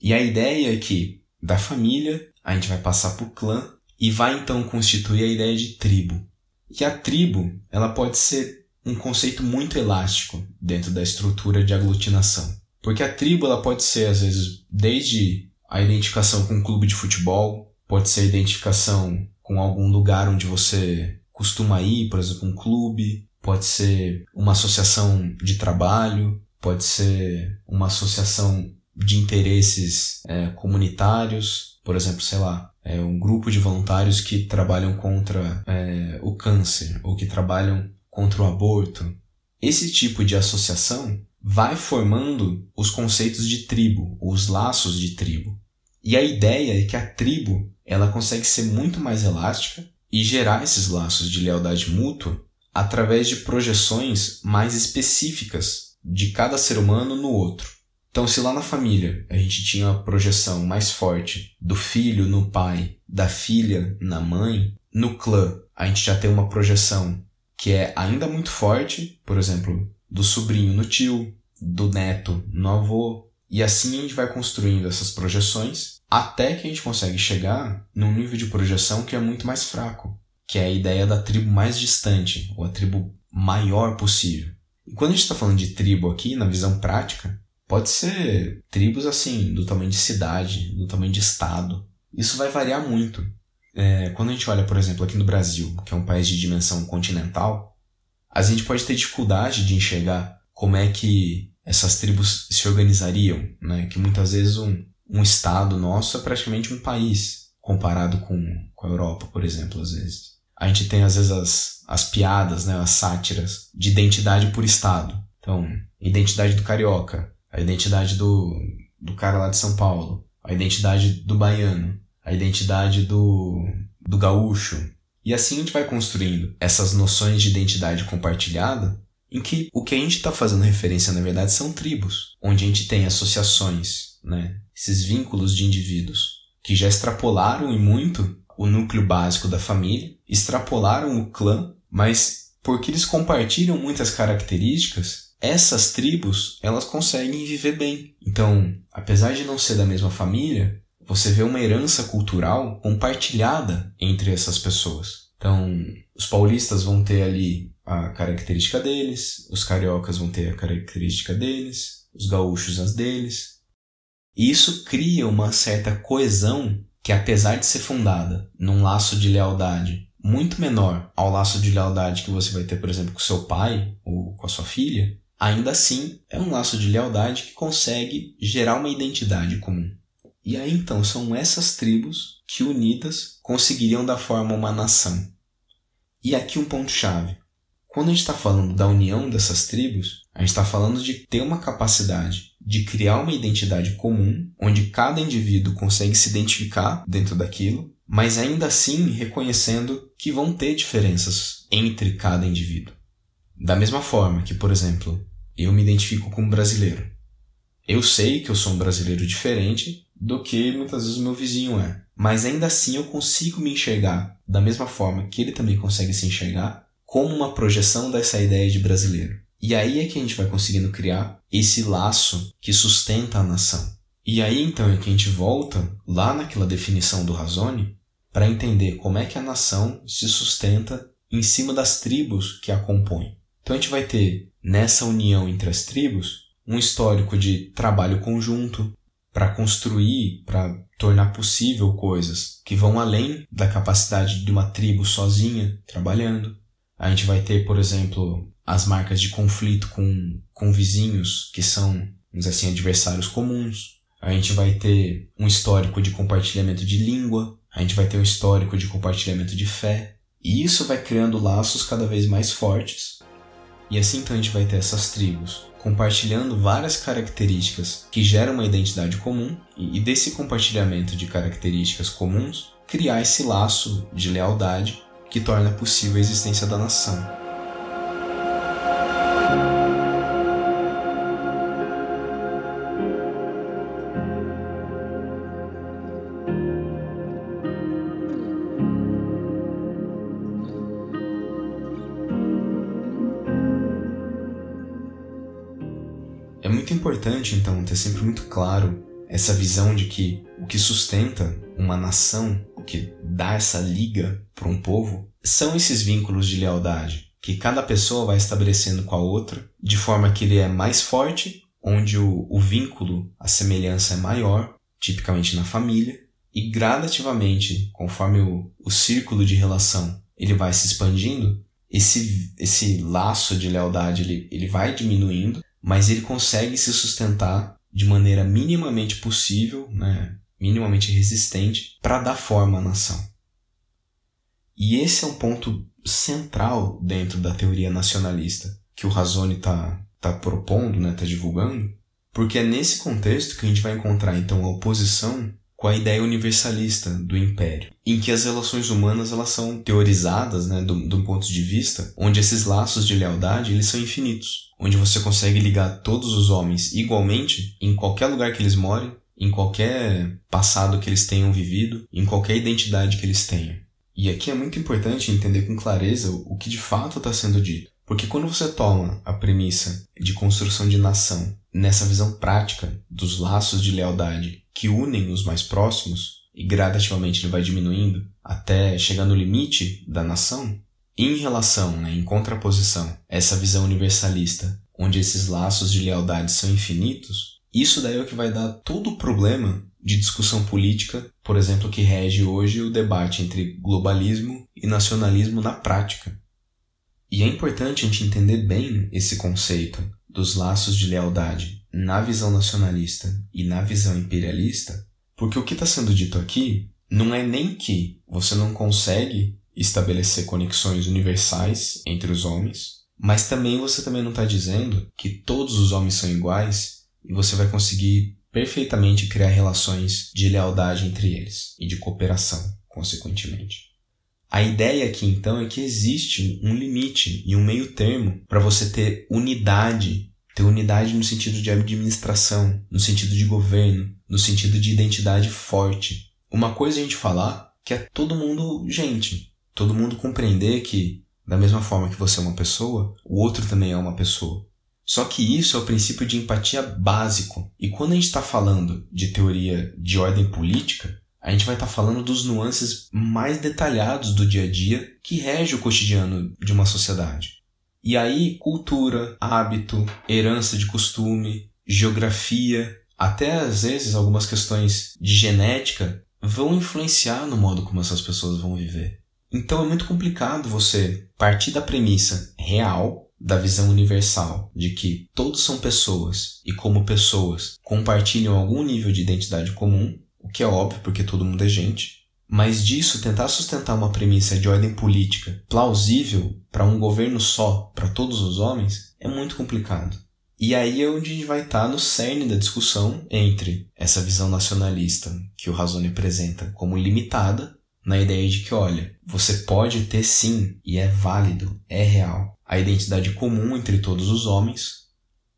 E a ideia é que da família a gente vai passar para o clã e vai então constituir a ideia de tribo. E a tribo, ela pode ser um conceito muito elástico dentro da estrutura de aglutinação. Porque a tribo ela pode ser, às vezes, desde a identificação com um clube de futebol, pode ser a identificação com algum lugar onde você costuma ir, por exemplo, um clube, pode ser uma associação de trabalho, pode ser uma associação de interesses é, comunitários, por exemplo, sei lá, é um grupo de voluntários que trabalham contra é, o câncer ou que trabalham contra o aborto. esse tipo de associação vai formando os conceitos de tribo, os laços de tribo. E a ideia é que a tribo ela consegue ser muito mais elástica e gerar esses laços de lealdade mútua através de projeções mais específicas de cada ser humano no outro. Então, se lá na família a gente tinha a projeção mais forte do filho no pai, da filha na mãe, no clã a gente já tem uma projeção que é ainda muito forte, por exemplo, do sobrinho no tio, do neto no avô, e assim a gente vai construindo essas projeções até que a gente consegue chegar num nível de projeção que é muito mais fraco, que é a ideia da tribo mais distante, ou a tribo maior possível. E quando a gente está falando de tribo aqui, na visão prática, pode ser tribos assim, do tamanho de cidade, do tamanho de estado. Isso vai variar muito. É, quando a gente olha, por exemplo, aqui no Brasil, que é um país de dimensão continental, a gente pode ter dificuldade de enxergar como é que essas tribos se organizariam, né? Que muitas vezes um, um estado nosso é praticamente um país comparado com, com a Europa, por exemplo, às vezes. A gente tem às vezes as, as piadas, né, as sátiras de identidade por estado. Então, identidade do carioca, a identidade do, do cara lá de São Paulo, a identidade do baiano, a identidade do, do gaúcho. E assim a gente vai construindo essas noções de identidade compartilhada, em que o que a gente está fazendo referência, na verdade, são tribos, onde a gente tem associações, né? esses vínculos de indivíduos que já extrapolaram e muito o núcleo básico da família, extrapolaram o clã, mas porque eles compartilham muitas características, essas tribos elas conseguem viver bem. Então, apesar de não ser da mesma família, você vê uma herança cultural compartilhada entre essas pessoas. Então, os paulistas vão ter ali a característica deles, os cariocas vão ter a característica deles, os gaúchos as deles. E isso cria uma certa coesão que, apesar de ser fundada num laço de lealdade muito menor ao laço de lealdade que você vai ter, por exemplo, com seu pai ou com a sua filha, ainda assim é um laço de lealdade que consegue gerar uma identidade comum. E aí então são essas tribos que unidas conseguiriam dar forma a uma nação. E aqui um ponto-chave. Quando a gente está falando da união dessas tribos, a gente está falando de ter uma capacidade de criar uma identidade comum, onde cada indivíduo consegue se identificar dentro daquilo, mas ainda assim reconhecendo que vão ter diferenças entre cada indivíduo. Da mesma forma que, por exemplo, eu me identifico como brasileiro. Eu sei que eu sou um brasileiro diferente do que muitas vezes o meu vizinho é. Mas ainda assim eu consigo me enxergar da mesma forma que ele também consegue se enxergar, como uma projeção dessa ideia de brasileiro. E aí é que a gente vai conseguindo criar esse laço que sustenta a nação. E aí então é que a gente volta lá naquela definição do Razone para entender como é que a nação se sustenta em cima das tribos que a compõem. Então a gente vai ter nessa união entre as tribos um histórico de trabalho conjunto, para construir, para tornar possível coisas que vão além da capacidade de uma tribo sozinha trabalhando. A gente vai ter, por exemplo, as marcas de conflito com, com vizinhos que são, vamos assim, adversários comuns. A gente vai ter um histórico de compartilhamento de língua. A gente vai ter um histórico de compartilhamento de fé. E isso vai criando laços cada vez mais fortes. E assim então a gente vai ter essas tribos compartilhando várias características que geram uma identidade comum e desse compartilhamento de características comuns criar esse laço de lealdade que torna possível a existência da nação. Ter sempre muito claro essa visão de que o que sustenta uma nação, o que dá essa liga para um povo, são esses vínculos de lealdade que cada pessoa vai estabelecendo com a outra, de forma que ele é mais forte, onde o, o vínculo, a semelhança é maior, tipicamente na família, e gradativamente, conforme o, o círculo de relação ele vai se expandindo, esse, esse laço de lealdade ele, ele vai diminuindo mas ele consegue se sustentar de maneira minimamente possível, né, minimamente resistente, para dar forma à nação. E esse é um ponto central dentro da teoria nacionalista, que o Razone está tá propondo, né, tá divulgando, porque é nesse contexto que a gente vai encontrar então a oposição com a ideia universalista do império, em que as relações humanas elas são teorizadas, né, de um ponto de vista onde esses laços de lealdade eles são infinitos, onde você consegue ligar todos os homens igualmente em qualquer lugar que eles morem, em qualquer passado que eles tenham vivido, em qualquer identidade que eles tenham. E aqui é muito importante entender com clareza o que de fato está sendo dito. Porque quando você toma a premissa de construção de nação nessa visão prática dos laços de lealdade que unem os mais próximos e gradativamente ele vai diminuindo até chegar no limite da nação, em relação, né, em contraposição, essa visão universalista, onde esses laços de lealdade são infinitos, isso daí é o que vai dar todo o problema de discussão política, por exemplo, que rege hoje o debate entre globalismo e nacionalismo na prática. E é importante a gente entender bem esse conceito dos laços de lealdade na visão nacionalista e na visão imperialista, porque o que está sendo dito aqui não é nem que você não consegue estabelecer conexões universais entre os homens, mas também você também não está dizendo que todos os homens são iguais e você vai conseguir perfeitamente criar relações de lealdade entre eles e de cooperação, consequentemente. A ideia aqui então é que existe um limite e um meio termo para você ter unidade, ter unidade no sentido de administração, no sentido de governo, no sentido de identidade forte. Uma coisa é a gente falar que é todo mundo gente, todo mundo compreender que da mesma forma que você é uma pessoa, o outro também é uma pessoa. Só que isso é o princípio de empatia básico. E quando a gente está falando de teoria de ordem política, a gente vai estar tá falando dos nuances mais detalhados do dia a dia que rege o cotidiano de uma sociedade. E aí, cultura, hábito, herança de costume, geografia, até às vezes algumas questões de genética vão influenciar no modo como essas pessoas vão viver. Então é muito complicado você partir da premissa real, da visão universal, de que todos são pessoas e, como pessoas, compartilham algum nível de identidade comum, o que é óbvio porque todo mundo é gente. Mas disso tentar sustentar uma premissa de ordem política plausível para um governo só, para todos os homens, é muito complicado. E aí é onde a gente vai estar no cerne da discussão entre essa visão nacionalista que o Razone apresenta como limitada, na ideia de que, olha, você pode ter sim, e é válido, é real, a identidade comum entre todos os homens,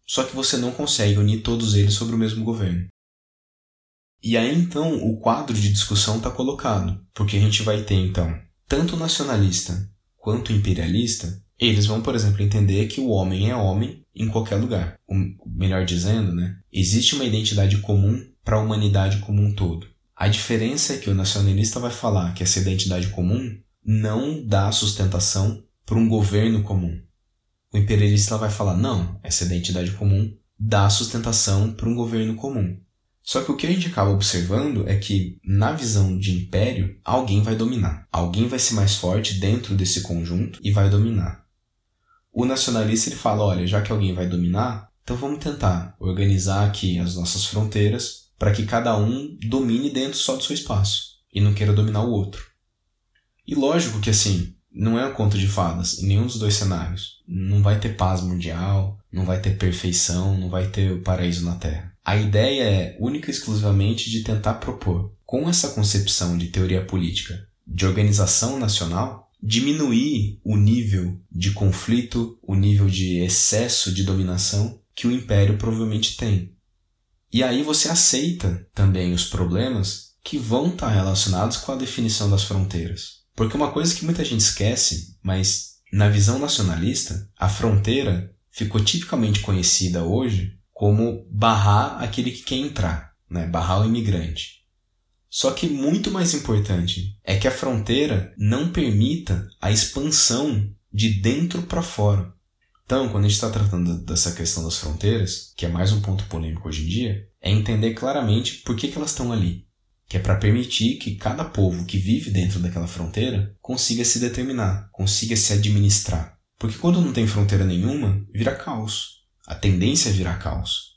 só que você não consegue unir todos eles sobre o mesmo governo. E aí então o quadro de discussão está colocado, porque a gente vai ter então tanto nacionalista quanto imperialista, eles vão, por exemplo, entender que o homem é homem em qualquer lugar. Melhor dizendo, né, existe uma identidade comum para a humanidade como um todo. A diferença é que o nacionalista vai falar que essa identidade comum não dá sustentação para um governo comum. O imperialista vai falar: não, essa identidade comum dá sustentação para um governo comum. Só que o que a gente acaba observando é que, na visão de império, alguém vai dominar. Alguém vai ser mais forte dentro desse conjunto e vai dominar. O nacionalista ele fala: olha, já que alguém vai dominar, então vamos tentar organizar aqui as nossas fronteiras para que cada um domine dentro só do seu espaço e não queira dominar o outro. E lógico que assim, não é um conto de fadas em nenhum dos dois cenários. Não vai ter paz mundial, não vai ter perfeição, não vai ter o paraíso na Terra. A ideia é única e exclusivamente de tentar propor, com essa concepção de teoria política de organização nacional, diminuir o nível de conflito, o nível de excesso de dominação que o império provavelmente tem. E aí você aceita também os problemas que vão estar relacionados com a definição das fronteiras. Porque uma coisa que muita gente esquece, mas na visão nacionalista, a fronteira ficou tipicamente conhecida hoje como barrar aquele que quer entrar, né? barrar o imigrante. Só que muito mais importante é que a fronteira não permita a expansão de dentro para fora. Então, quando a gente está tratando dessa questão das fronteiras, que é mais um ponto polêmico hoje em dia, é entender claramente por que, que elas estão ali. Que é para permitir que cada povo que vive dentro daquela fronteira consiga se determinar, consiga se administrar. Porque quando não tem fronteira nenhuma, vira caos a tendência é virar caos.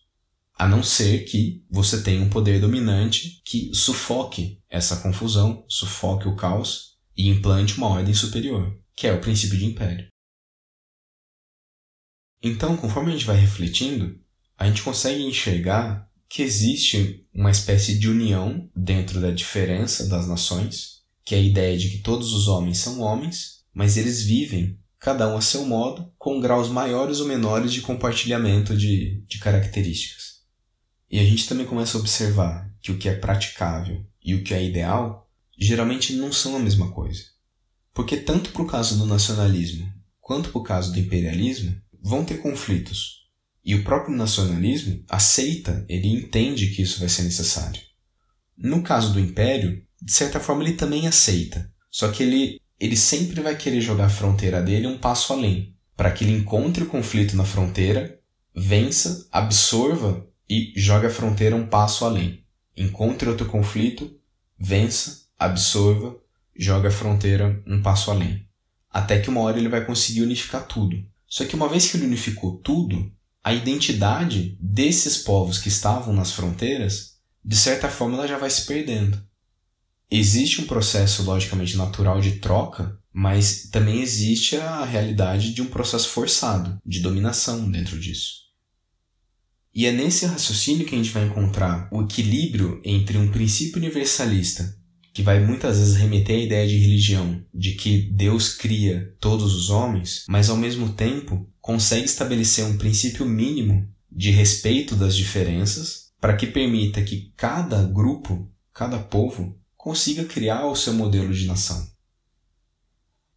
A não ser que você tenha um poder dominante que sufoque essa confusão, sufoque o caos e implante uma ordem superior, que é o princípio de império. Então, conforme a gente vai refletindo, a gente consegue enxergar que existe uma espécie de união dentro da diferença das nações, que é a ideia de que todos os homens são homens, mas eles vivem, cada um a seu modo, com graus maiores ou menores de compartilhamento de, de características. E a gente também começa a observar que o que é praticável e o que é ideal geralmente não são a mesma coisa. Porque tanto para o caso do nacionalismo quanto para o caso do imperialismo vão ter conflitos, e o próprio nacionalismo aceita, ele entende que isso vai ser necessário. No caso do império, de certa forma ele também aceita, só que ele, ele sempre vai querer jogar a fronteira dele um passo além, para que ele encontre o conflito na fronteira, vença, absorva e jogue a fronteira um passo além. Encontre outro conflito, vença, absorva, joga a fronteira um passo além. Até que uma hora ele vai conseguir unificar tudo. Só que uma vez que ele unificou tudo, a identidade desses povos que estavam nas fronteiras, de certa forma, ela já vai se perdendo. Existe um processo logicamente natural de troca, mas também existe a realidade de um processo forçado de dominação dentro disso. E é nesse raciocínio que a gente vai encontrar o equilíbrio entre um princípio universalista, que vai muitas vezes remeter à ideia de religião, de que Deus cria todos os homens, mas ao mesmo tempo consegue estabelecer um princípio mínimo de respeito das diferenças para que permita que cada grupo, cada povo, consiga criar o seu modelo de nação.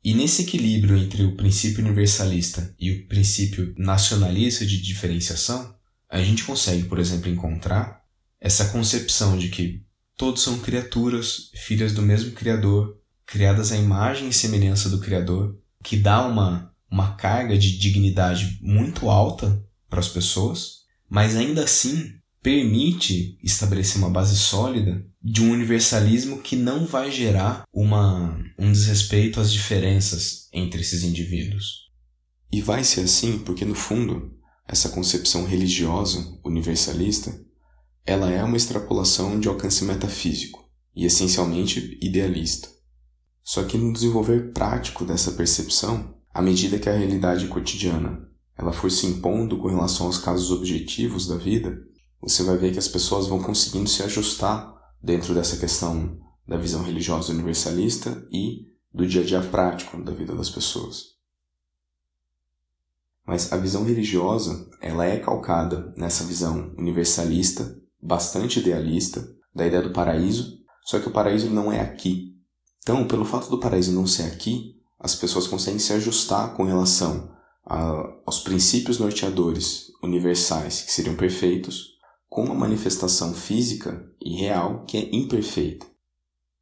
E nesse equilíbrio entre o princípio universalista e o princípio nacionalista de diferenciação, a gente consegue, por exemplo, encontrar essa concepção de que todos são criaturas, filhas do mesmo Criador, criadas à imagem e semelhança do Criador, que dá uma uma carga de dignidade muito alta para as pessoas, mas ainda assim permite estabelecer uma base sólida de um universalismo que não vai gerar uma, um desrespeito às diferenças entre esses indivíduos.
E vai ser assim porque, no fundo, essa concepção religiosa universalista ela é uma extrapolação de alcance metafísico e essencialmente idealista. Só que no desenvolver prático dessa percepção, à medida que a realidade cotidiana ela for se impondo com relação aos casos objetivos da vida, você vai ver que as pessoas vão conseguindo se ajustar dentro dessa questão da visão religiosa universalista e do dia a dia prático da vida das pessoas. Mas a visão religiosa, ela é calcada nessa visão universalista, bastante idealista, da ideia do paraíso, só que o paraíso não é aqui. Então, pelo fato do paraíso não ser aqui, as pessoas conseguem se ajustar com relação a, aos princípios norteadores universais que seriam perfeitos, com uma manifestação física e real que é imperfeita.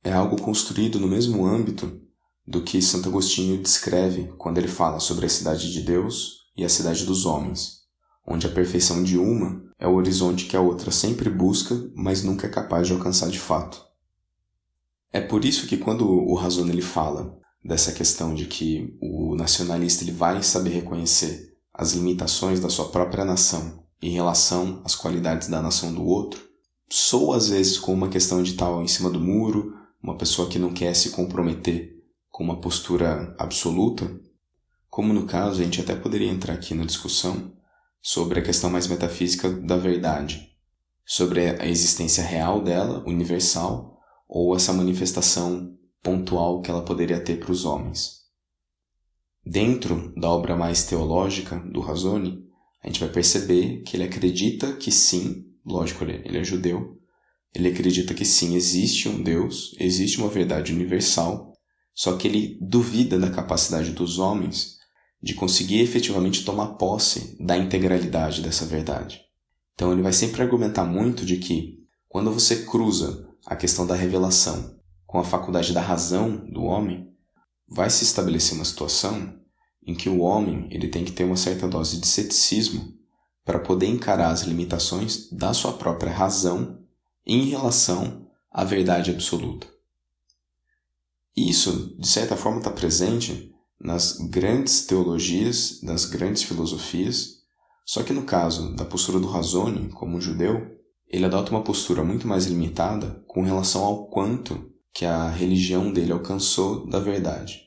É algo construído no mesmo âmbito do que Santo Agostinho descreve quando ele fala sobre a cidade de Deus e a cidade dos homens, onde a perfeição de uma é o horizonte que a outra sempre busca, mas nunca é capaz de alcançar de fato. É por isso que quando o Razon ele fala dessa questão de que o nacionalista ele vai saber reconhecer as limitações da sua própria nação em relação às qualidades da nação do outro, sou às vezes com uma questão de tal em cima do muro, uma pessoa que não quer se comprometer com uma postura absoluta, como no caso a gente até poderia entrar aqui na discussão sobre a questão mais metafísica da verdade, sobre a existência real dela, universal, ou essa manifestação pontual que ela poderia ter para os homens. Dentro da obra mais teológica do Razoni, a gente vai perceber que ele acredita que sim, lógico, ele é judeu, ele acredita que sim, existe um Deus, existe uma verdade universal, só que ele duvida da capacidade dos homens de conseguir efetivamente tomar posse da integralidade dessa verdade. Então ele vai sempre argumentar muito de que quando você cruza a questão da revelação com a faculdade da razão do homem, vai se estabelecer uma situação em que o homem ele tem que ter uma certa dose de ceticismo para poder encarar as limitações da sua própria razão em relação à verdade absoluta. Isso, de certa forma, está presente nas grandes teologias, das grandes filosofias, só que no caso da postura do Razone, como um judeu, ele adota uma postura muito mais limitada com relação ao quanto que a religião dele alcançou da verdade.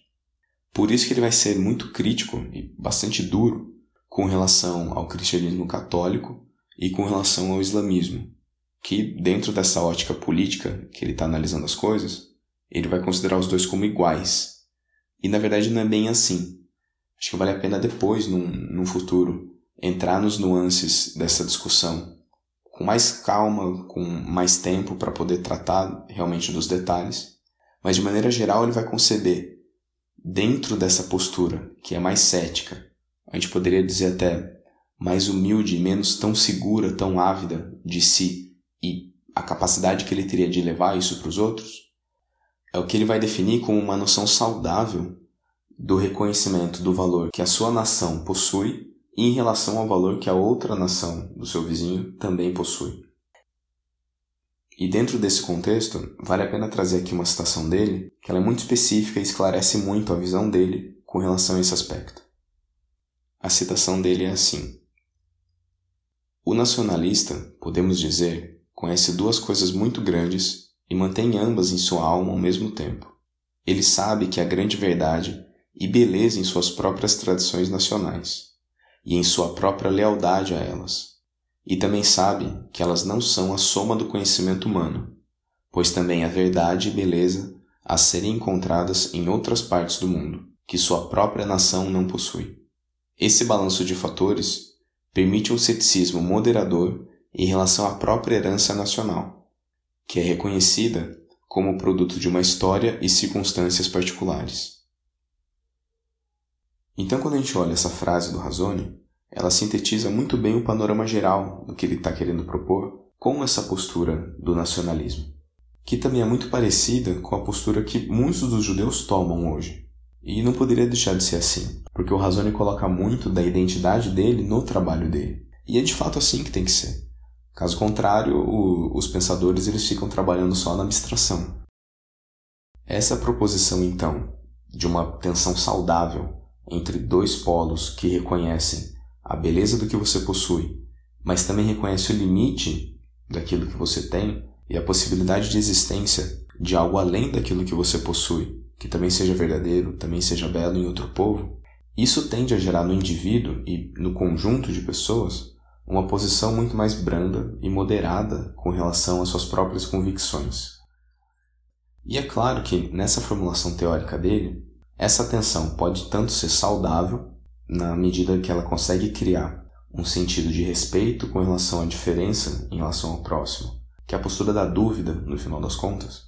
Por isso que ele vai ser muito crítico e bastante duro
com relação ao cristianismo católico e com relação ao islamismo, que dentro dessa ótica política que ele está analisando as coisas, ele vai considerar os dois como iguais. E na verdade não é bem assim. Acho que vale a pena depois, num, num futuro, entrar nos nuances dessa discussão com mais calma, com mais tempo para poder tratar realmente dos detalhes. Mas de maneira geral ele vai conceber dentro dessa postura, que é mais cética, a gente poderia dizer até mais humilde, menos tão segura, tão ávida de si e a capacidade que ele teria de levar isso para os outros, é o que ele vai definir como uma noção saudável do reconhecimento do valor que a sua nação possui em relação ao valor que a outra nação do seu vizinho também possui. E dentro desse contexto, vale a pena trazer aqui uma citação dele, que ela é muito específica e esclarece muito a visão dele com relação a esse aspecto. A citação dele é assim: O nacionalista, podemos dizer, conhece duas coisas muito grandes e mantém ambas em sua alma ao mesmo tempo. Ele sabe que a grande verdade e beleza em suas próprias tradições nacionais e em sua própria lealdade a elas. E também sabe que elas não são a soma do conhecimento humano, pois também há verdade e beleza a serem encontradas em outras partes do mundo, que sua própria nação não possui. Esse balanço de fatores permite um ceticismo moderador em relação à própria herança nacional, que é reconhecida como produto de uma história e circunstâncias particulares. Então, quando a gente olha essa frase do Razone, ela sintetiza muito bem o panorama geral do que ele está querendo propor com essa postura do nacionalismo, que também é muito parecida com a postura que muitos dos judeus tomam hoje. E não poderia deixar de ser assim, porque o Razone coloca muito da identidade dele no trabalho dele. E é de fato assim que tem que ser. Caso contrário, o, os pensadores eles ficam trabalhando só na abstração. Essa proposição, então, de uma tensão saudável entre dois polos que reconhecem a beleza do que você possui, mas também reconhece o limite daquilo que você tem e a possibilidade de existência de algo além daquilo que você possui, que também seja verdadeiro, também seja belo em outro povo, isso tende a gerar no indivíduo e no conjunto de pessoas uma posição muito mais branda e moderada com relação às suas próprias convicções. E é claro que nessa formulação teórica dele, essa tensão pode tanto ser saudável, na medida que ela consegue criar um sentido de respeito com relação à diferença em relação ao próximo, que é a postura da dúvida, no final das contas,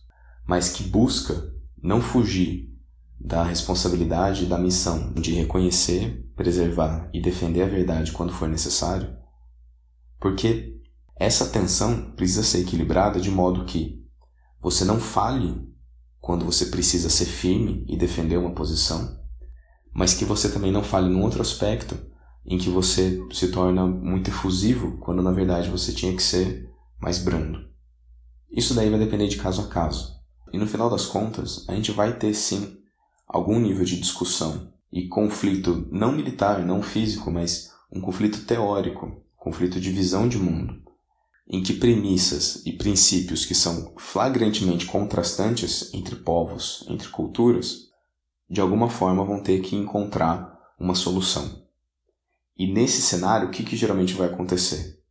mas que busca não fugir da responsabilidade e da missão de reconhecer, preservar e defender a verdade quando for necessário, porque essa tensão precisa ser equilibrada de modo que você não fale quando você precisa ser firme e defender uma posição, mas que você também não fale num outro aspecto em que você se torna muito efusivo quando na verdade você tinha que ser mais brando. Isso daí vai depender de caso a caso. E no final das contas, a gente vai ter sim algum nível de discussão e conflito não militar, não físico, mas um conflito teórico, conflito de visão de mundo, em que premissas e princípios que são flagrantemente contrastantes entre povos, entre culturas, de alguma forma vão ter que encontrar uma solução. E nesse cenário, o que, que geralmente vai acontecer?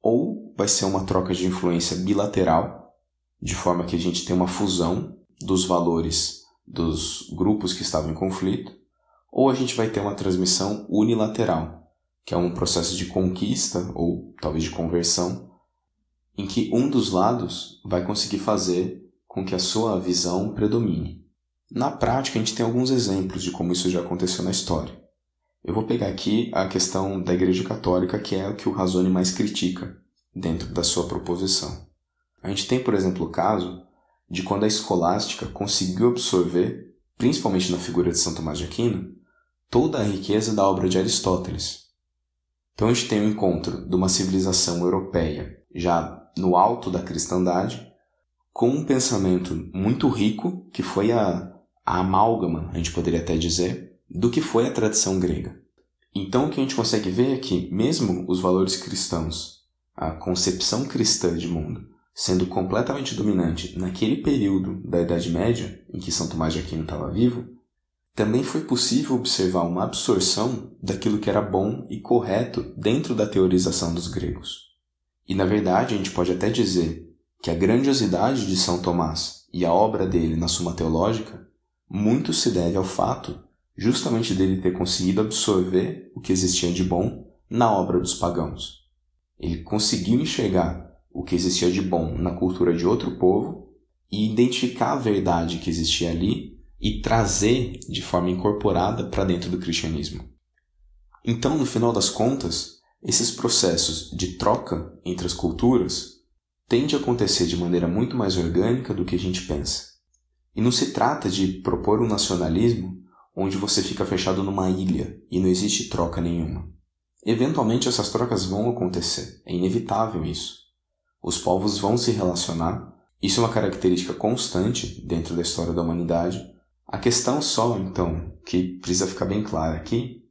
Ou vai ser uma troca de influência bilateral, de forma que a gente tem uma fusão dos valores dos grupos que estavam em conflito, ou a gente vai ter uma transmissão unilateral, que é um processo de conquista ou talvez de conversão em que um dos lados vai conseguir fazer com que a sua visão predomine. Na prática, a gente tem alguns exemplos de como isso já aconteceu na história. Eu vou pegar aqui a questão da Igreja Católica, que é o que o Razone mais critica dentro da sua proposição. A gente tem, por exemplo, o caso de quando a escolástica conseguiu absorver, principalmente na figura de São Tomás de Aquino, toda a riqueza da obra de Aristóteles. Então a gente tem o um encontro de uma civilização europeia já no alto da cristandade, com um pensamento muito rico, que foi a, a amálgama, a gente poderia até dizer, do que foi a tradição grega. Então o que a gente consegue ver é que, mesmo os valores cristãos, a concepção cristã de mundo, sendo completamente dominante naquele período da Idade Média, em que São Tomás de Aquino estava vivo, também foi possível observar uma absorção daquilo que era bom e correto dentro da teorização dos gregos. E na verdade a gente pode até dizer que a grandiosidade de São Tomás e a obra dele na Suma Teológica muito se deve ao fato justamente dele ter conseguido absorver o que existia de bom na obra dos pagãos. Ele conseguiu enxergar o que existia de bom na cultura de outro povo e identificar a verdade que existia ali e trazer de forma incorporada para dentro do cristianismo. Então, no final das contas, esses processos de troca entre as culturas tendem a acontecer de maneira muito mais orgânica do que a gente pensa. E não se trata de propor um nacionalismo onde você fica fechado numa ilha e não existe troca nenhuma. Eventualmente essas trocas vão acontecer, é inevitável isso. Os povos vão se relacionar, isso é uma característica constante dentro da história da humanidade, a questão só, então, que precisa ficar bem clara aqui,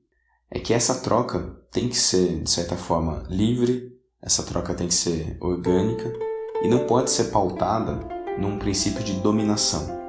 é que essa troca tem que ser, de certa forma, livre, essa troca tem que ser orgânica e não pode ser pautada num princípio de dominação.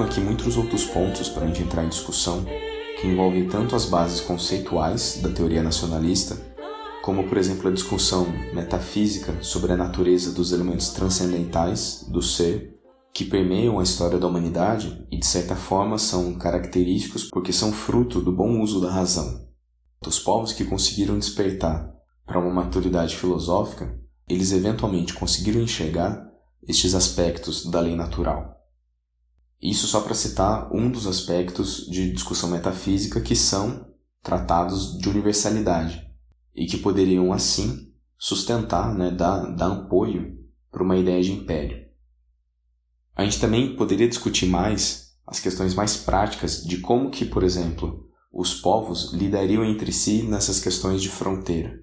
Existiriam aqui muitos outros pontos para a gente entrar em discussão que envolvem tanto as bases conceituais da teoria nacionalista, como, por exemplo, a discussão metafísica sobre a natureza dos elementos transcendentais do ser que permeiam a história da humanidade e, de certa forma, são característicos porque são fruto do bom uso da razão. Dos povos que conseguiram despertar para uma maturidade filosófica, eles eventualmente conseguiram enxergar estes aspectos da lei natural. Isso só para citar um dos aspectos de discussão metafísica que são tratados de universalidade e que poderiam, assim, sustentar, né, dar, dar apoio para uma ideia de império. A gente também poderia discutir mais as questões mais práticas de como que, por exemplo, os povos lidariam entre si nessas questões de fronteira.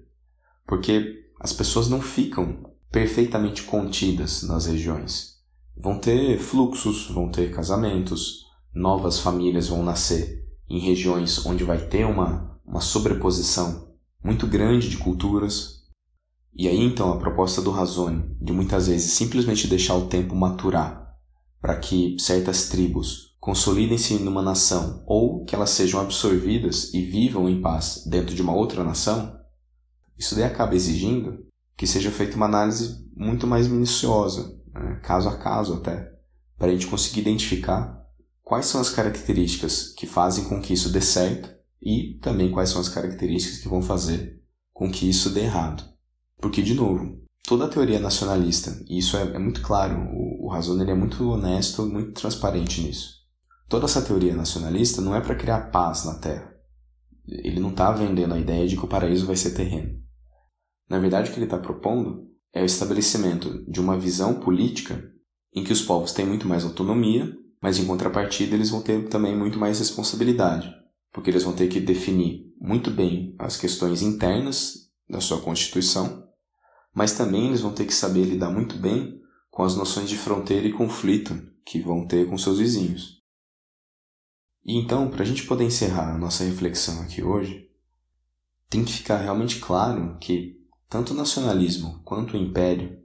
Porque as pessoas não ficam perfeitamente contidas nas regiões vão ter fluxos, vão ter casamentos, novas famílias vão nascer em regiões onde vai ter uma, uma sobreposição muito grande de culturas. E aí então a proposta do Razone de muitas vezes simplesmente deixar o tempo maturar para que certas tribos consolidem-se numa nação ou que elas sejam absorvidas e vivam em paz dentro de uma outra nação, isso daí acaba exigindo que seja feita uma análise muito mais minuciosa, caso a caso até, para a gente conseguir identificar quais são as características que fazem com que isso dê certo e também quais são as características que vão fazer com que isso dê errado. Porque, de novo, toda a teoria nacionalista, e isso é, é muito claro, o, o Razon ele é muito honesto, muito transparente nisso. Toda essa teoria nacionalista não é para criar paz na Terra. Ele não está vendendo a ideia de que o paraíso vai ser terreno. Na verdade, o que ele está propondo é o estabelecimento de uma visão política em que os povos têm muito mais autonomia, mas em contrapartida eles vão ter também muito mais responsabilidade, porque eles vão ter que definir muito bem as questões internas da sua constituição, mas também eles vão ter que saber lidar muito bem com as noções de fronteira e conflito que vão ter com seus vizinhos. E então, para a gente poder encerrar a nossa reflexão aqui hoje, tem que ficar realmente claro que tanto o nacionalismo quanto o império,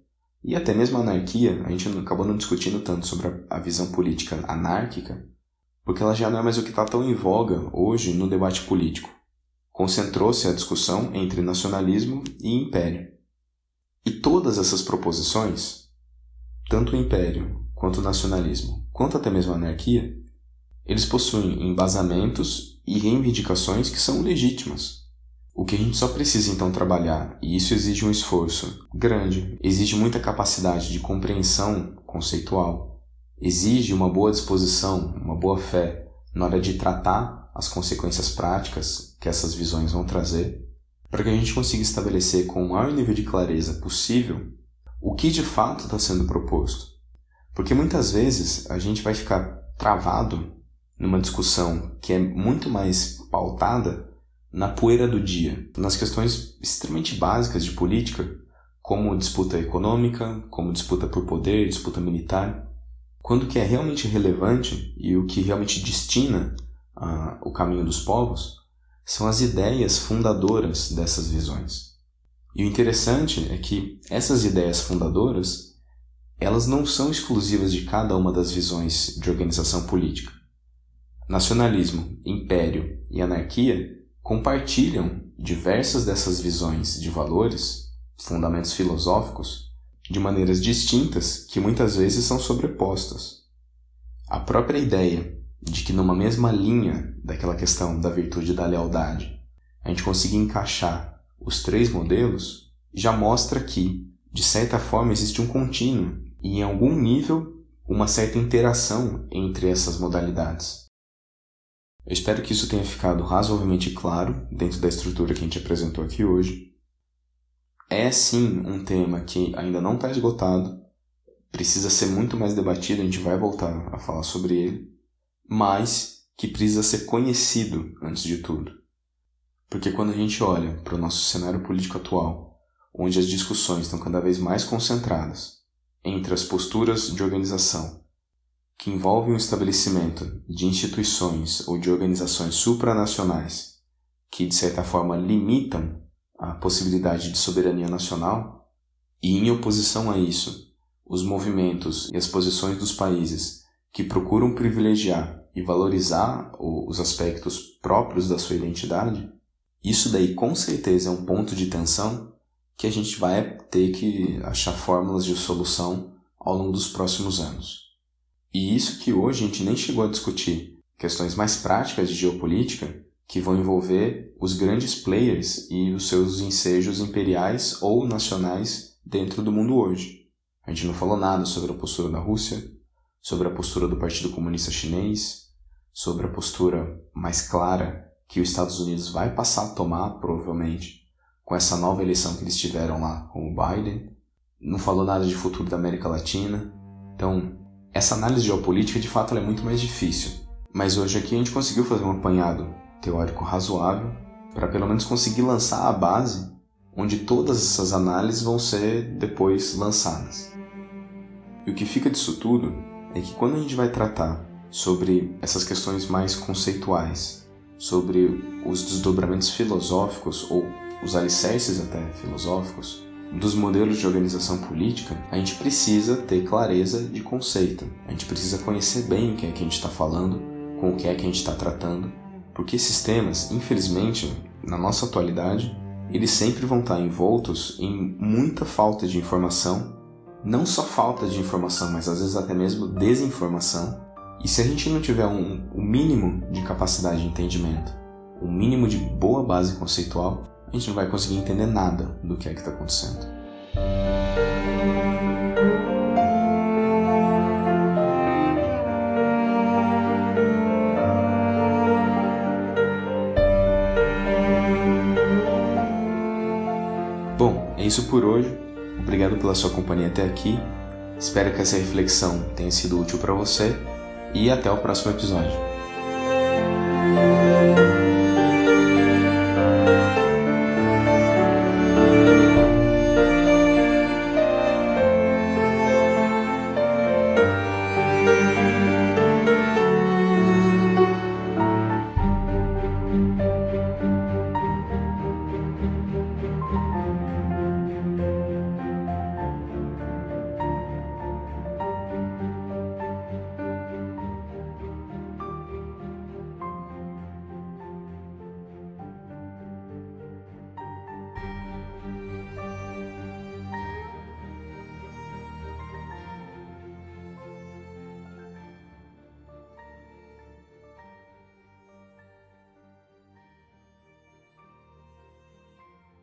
e até mesmo a anarquia, a gente acabou não discutindo tanto sobre a visão política anárquica, porque ela já não é mais o que está tão em voga hoje no debate político. Concentrou-se a discussão entre nacionalismo e império. E todas essas proposições, tanto o império, quanto o nacionalismo, quanto até mesmo a anarquia, eles possuem embasamentos e reivindicações que são legítimas, o que a gente só precisa então trabalhar, e isso exige um esforço grande, exige muita capacidade de compreensão conceitual, exige uma boa disposição, uma boa fé na hora de tratar as consequências práticas que essas visões vão trazer, para que a gente consiga estabelecer com o maior nível de clareza possível o que de fato está sendo proposto. Porque muitas vezes a gente vai ficar travado numa discussão que é muito mais pautada na poeira do dia, nas questões extremamente básicas de política, como disputa econômica, como disputa por poder, disputa militar, quando o que é realmente relevante e o que realmente destina uh, o caminho dos povos são as ideias fundadoras dessas visões. E o interessante é que essas ideias fundadoras elas não são exclusivas de cada uma das visões de organização política. Nacionalismo, império e anarquia compartilham diversas dessas visões de valores, fundamentos filosóficos, de maneiras distintas que muitas vezes são sobrepostas. A própria ideia de que numa mesma linha daquela questão da virtude da lealdade, a gente consiga encaixar os três modelos, já mostra que, de certa forma, existe um contínuo e, em algum nível, uma certa interação entre essas modalidades. Eu espero que isso tenha ficado razoavelmente claro dentro da estrutura que a gente apresentou aqui hoje. É sim um tema que ainda não está esgotado, precisa ser muito mais debatido, a gente vai voltar a falar sobre ele, mas que precisa ser conhecido antes de tudo. Porque quando a gente olha para o nosso cenário político atual, onde as discussões estão cada vez mais concentradas entre as posturas de organização que envolvem o estabelecimento de instituições ou de organizações supranacionais que, de certa forma, limitam a possibilidade de soberania nacional, e em oposição a isso, os movimentos e as posições dos países que procuram privilegiar e valorizar os aspectos próprios da sua identidade, isso daí com certeza é um ponto de tensão que a gente vai ter que achar fórmulas de solução ao longo dos próximos anos. E isso que hoje a gente nem chegou a discutir, questões mais práticas de geopolítica que vão envolver os grandes players e os seus ensejos imperiais ou nacionais dentro do mundo hoje. A gente não falou nada sobre a postura da Rússia, sobre a postura do Partido Comunista Chinês, sobre a postura mais clara que os Estados Unidos vai passar a tomar, provavelmente, com essa nova eleição que eles tiveram lá com o Biden. Não falou nada de futuro da América Latina. Então, essa análise geopolítica, de fato, é muito mais difícil. Mas hoje aqui a gente conseguiu fazer um apanhado teórico razoável para pelo menos conseguir lançar a base onde todas essas análises vão ser depois lançadas. E o que fica disso tudo é que quando a gente vai tratar sobre essas questões mais conceituais, sobre os desdobramentos filosóficos ou os alicerces até filosóficos dos modelos de organização política, a gente precisa ter clareza de conceito. A gente precisa conhecer bem o que é que a gente está falando, com o que é que a gente está tratando, porque esses temas, infelizmente, na nossa atualidade, eles sempre vão estar envoltos em muita falta de informação, não só falta de informação, mas às vezes até mesmo desinformação. E se a gente não tiver um, um mínimo de capacidade de entendimento, um mínimo de boa base conceitual, a gente não vai conseguir entender nada do que é que está acontecendo. Bom, é isso por hoje. Obrigado pela sua companhia até aqui. Espero que essa reflexão tenha sido útil para você e até o próximo episódio.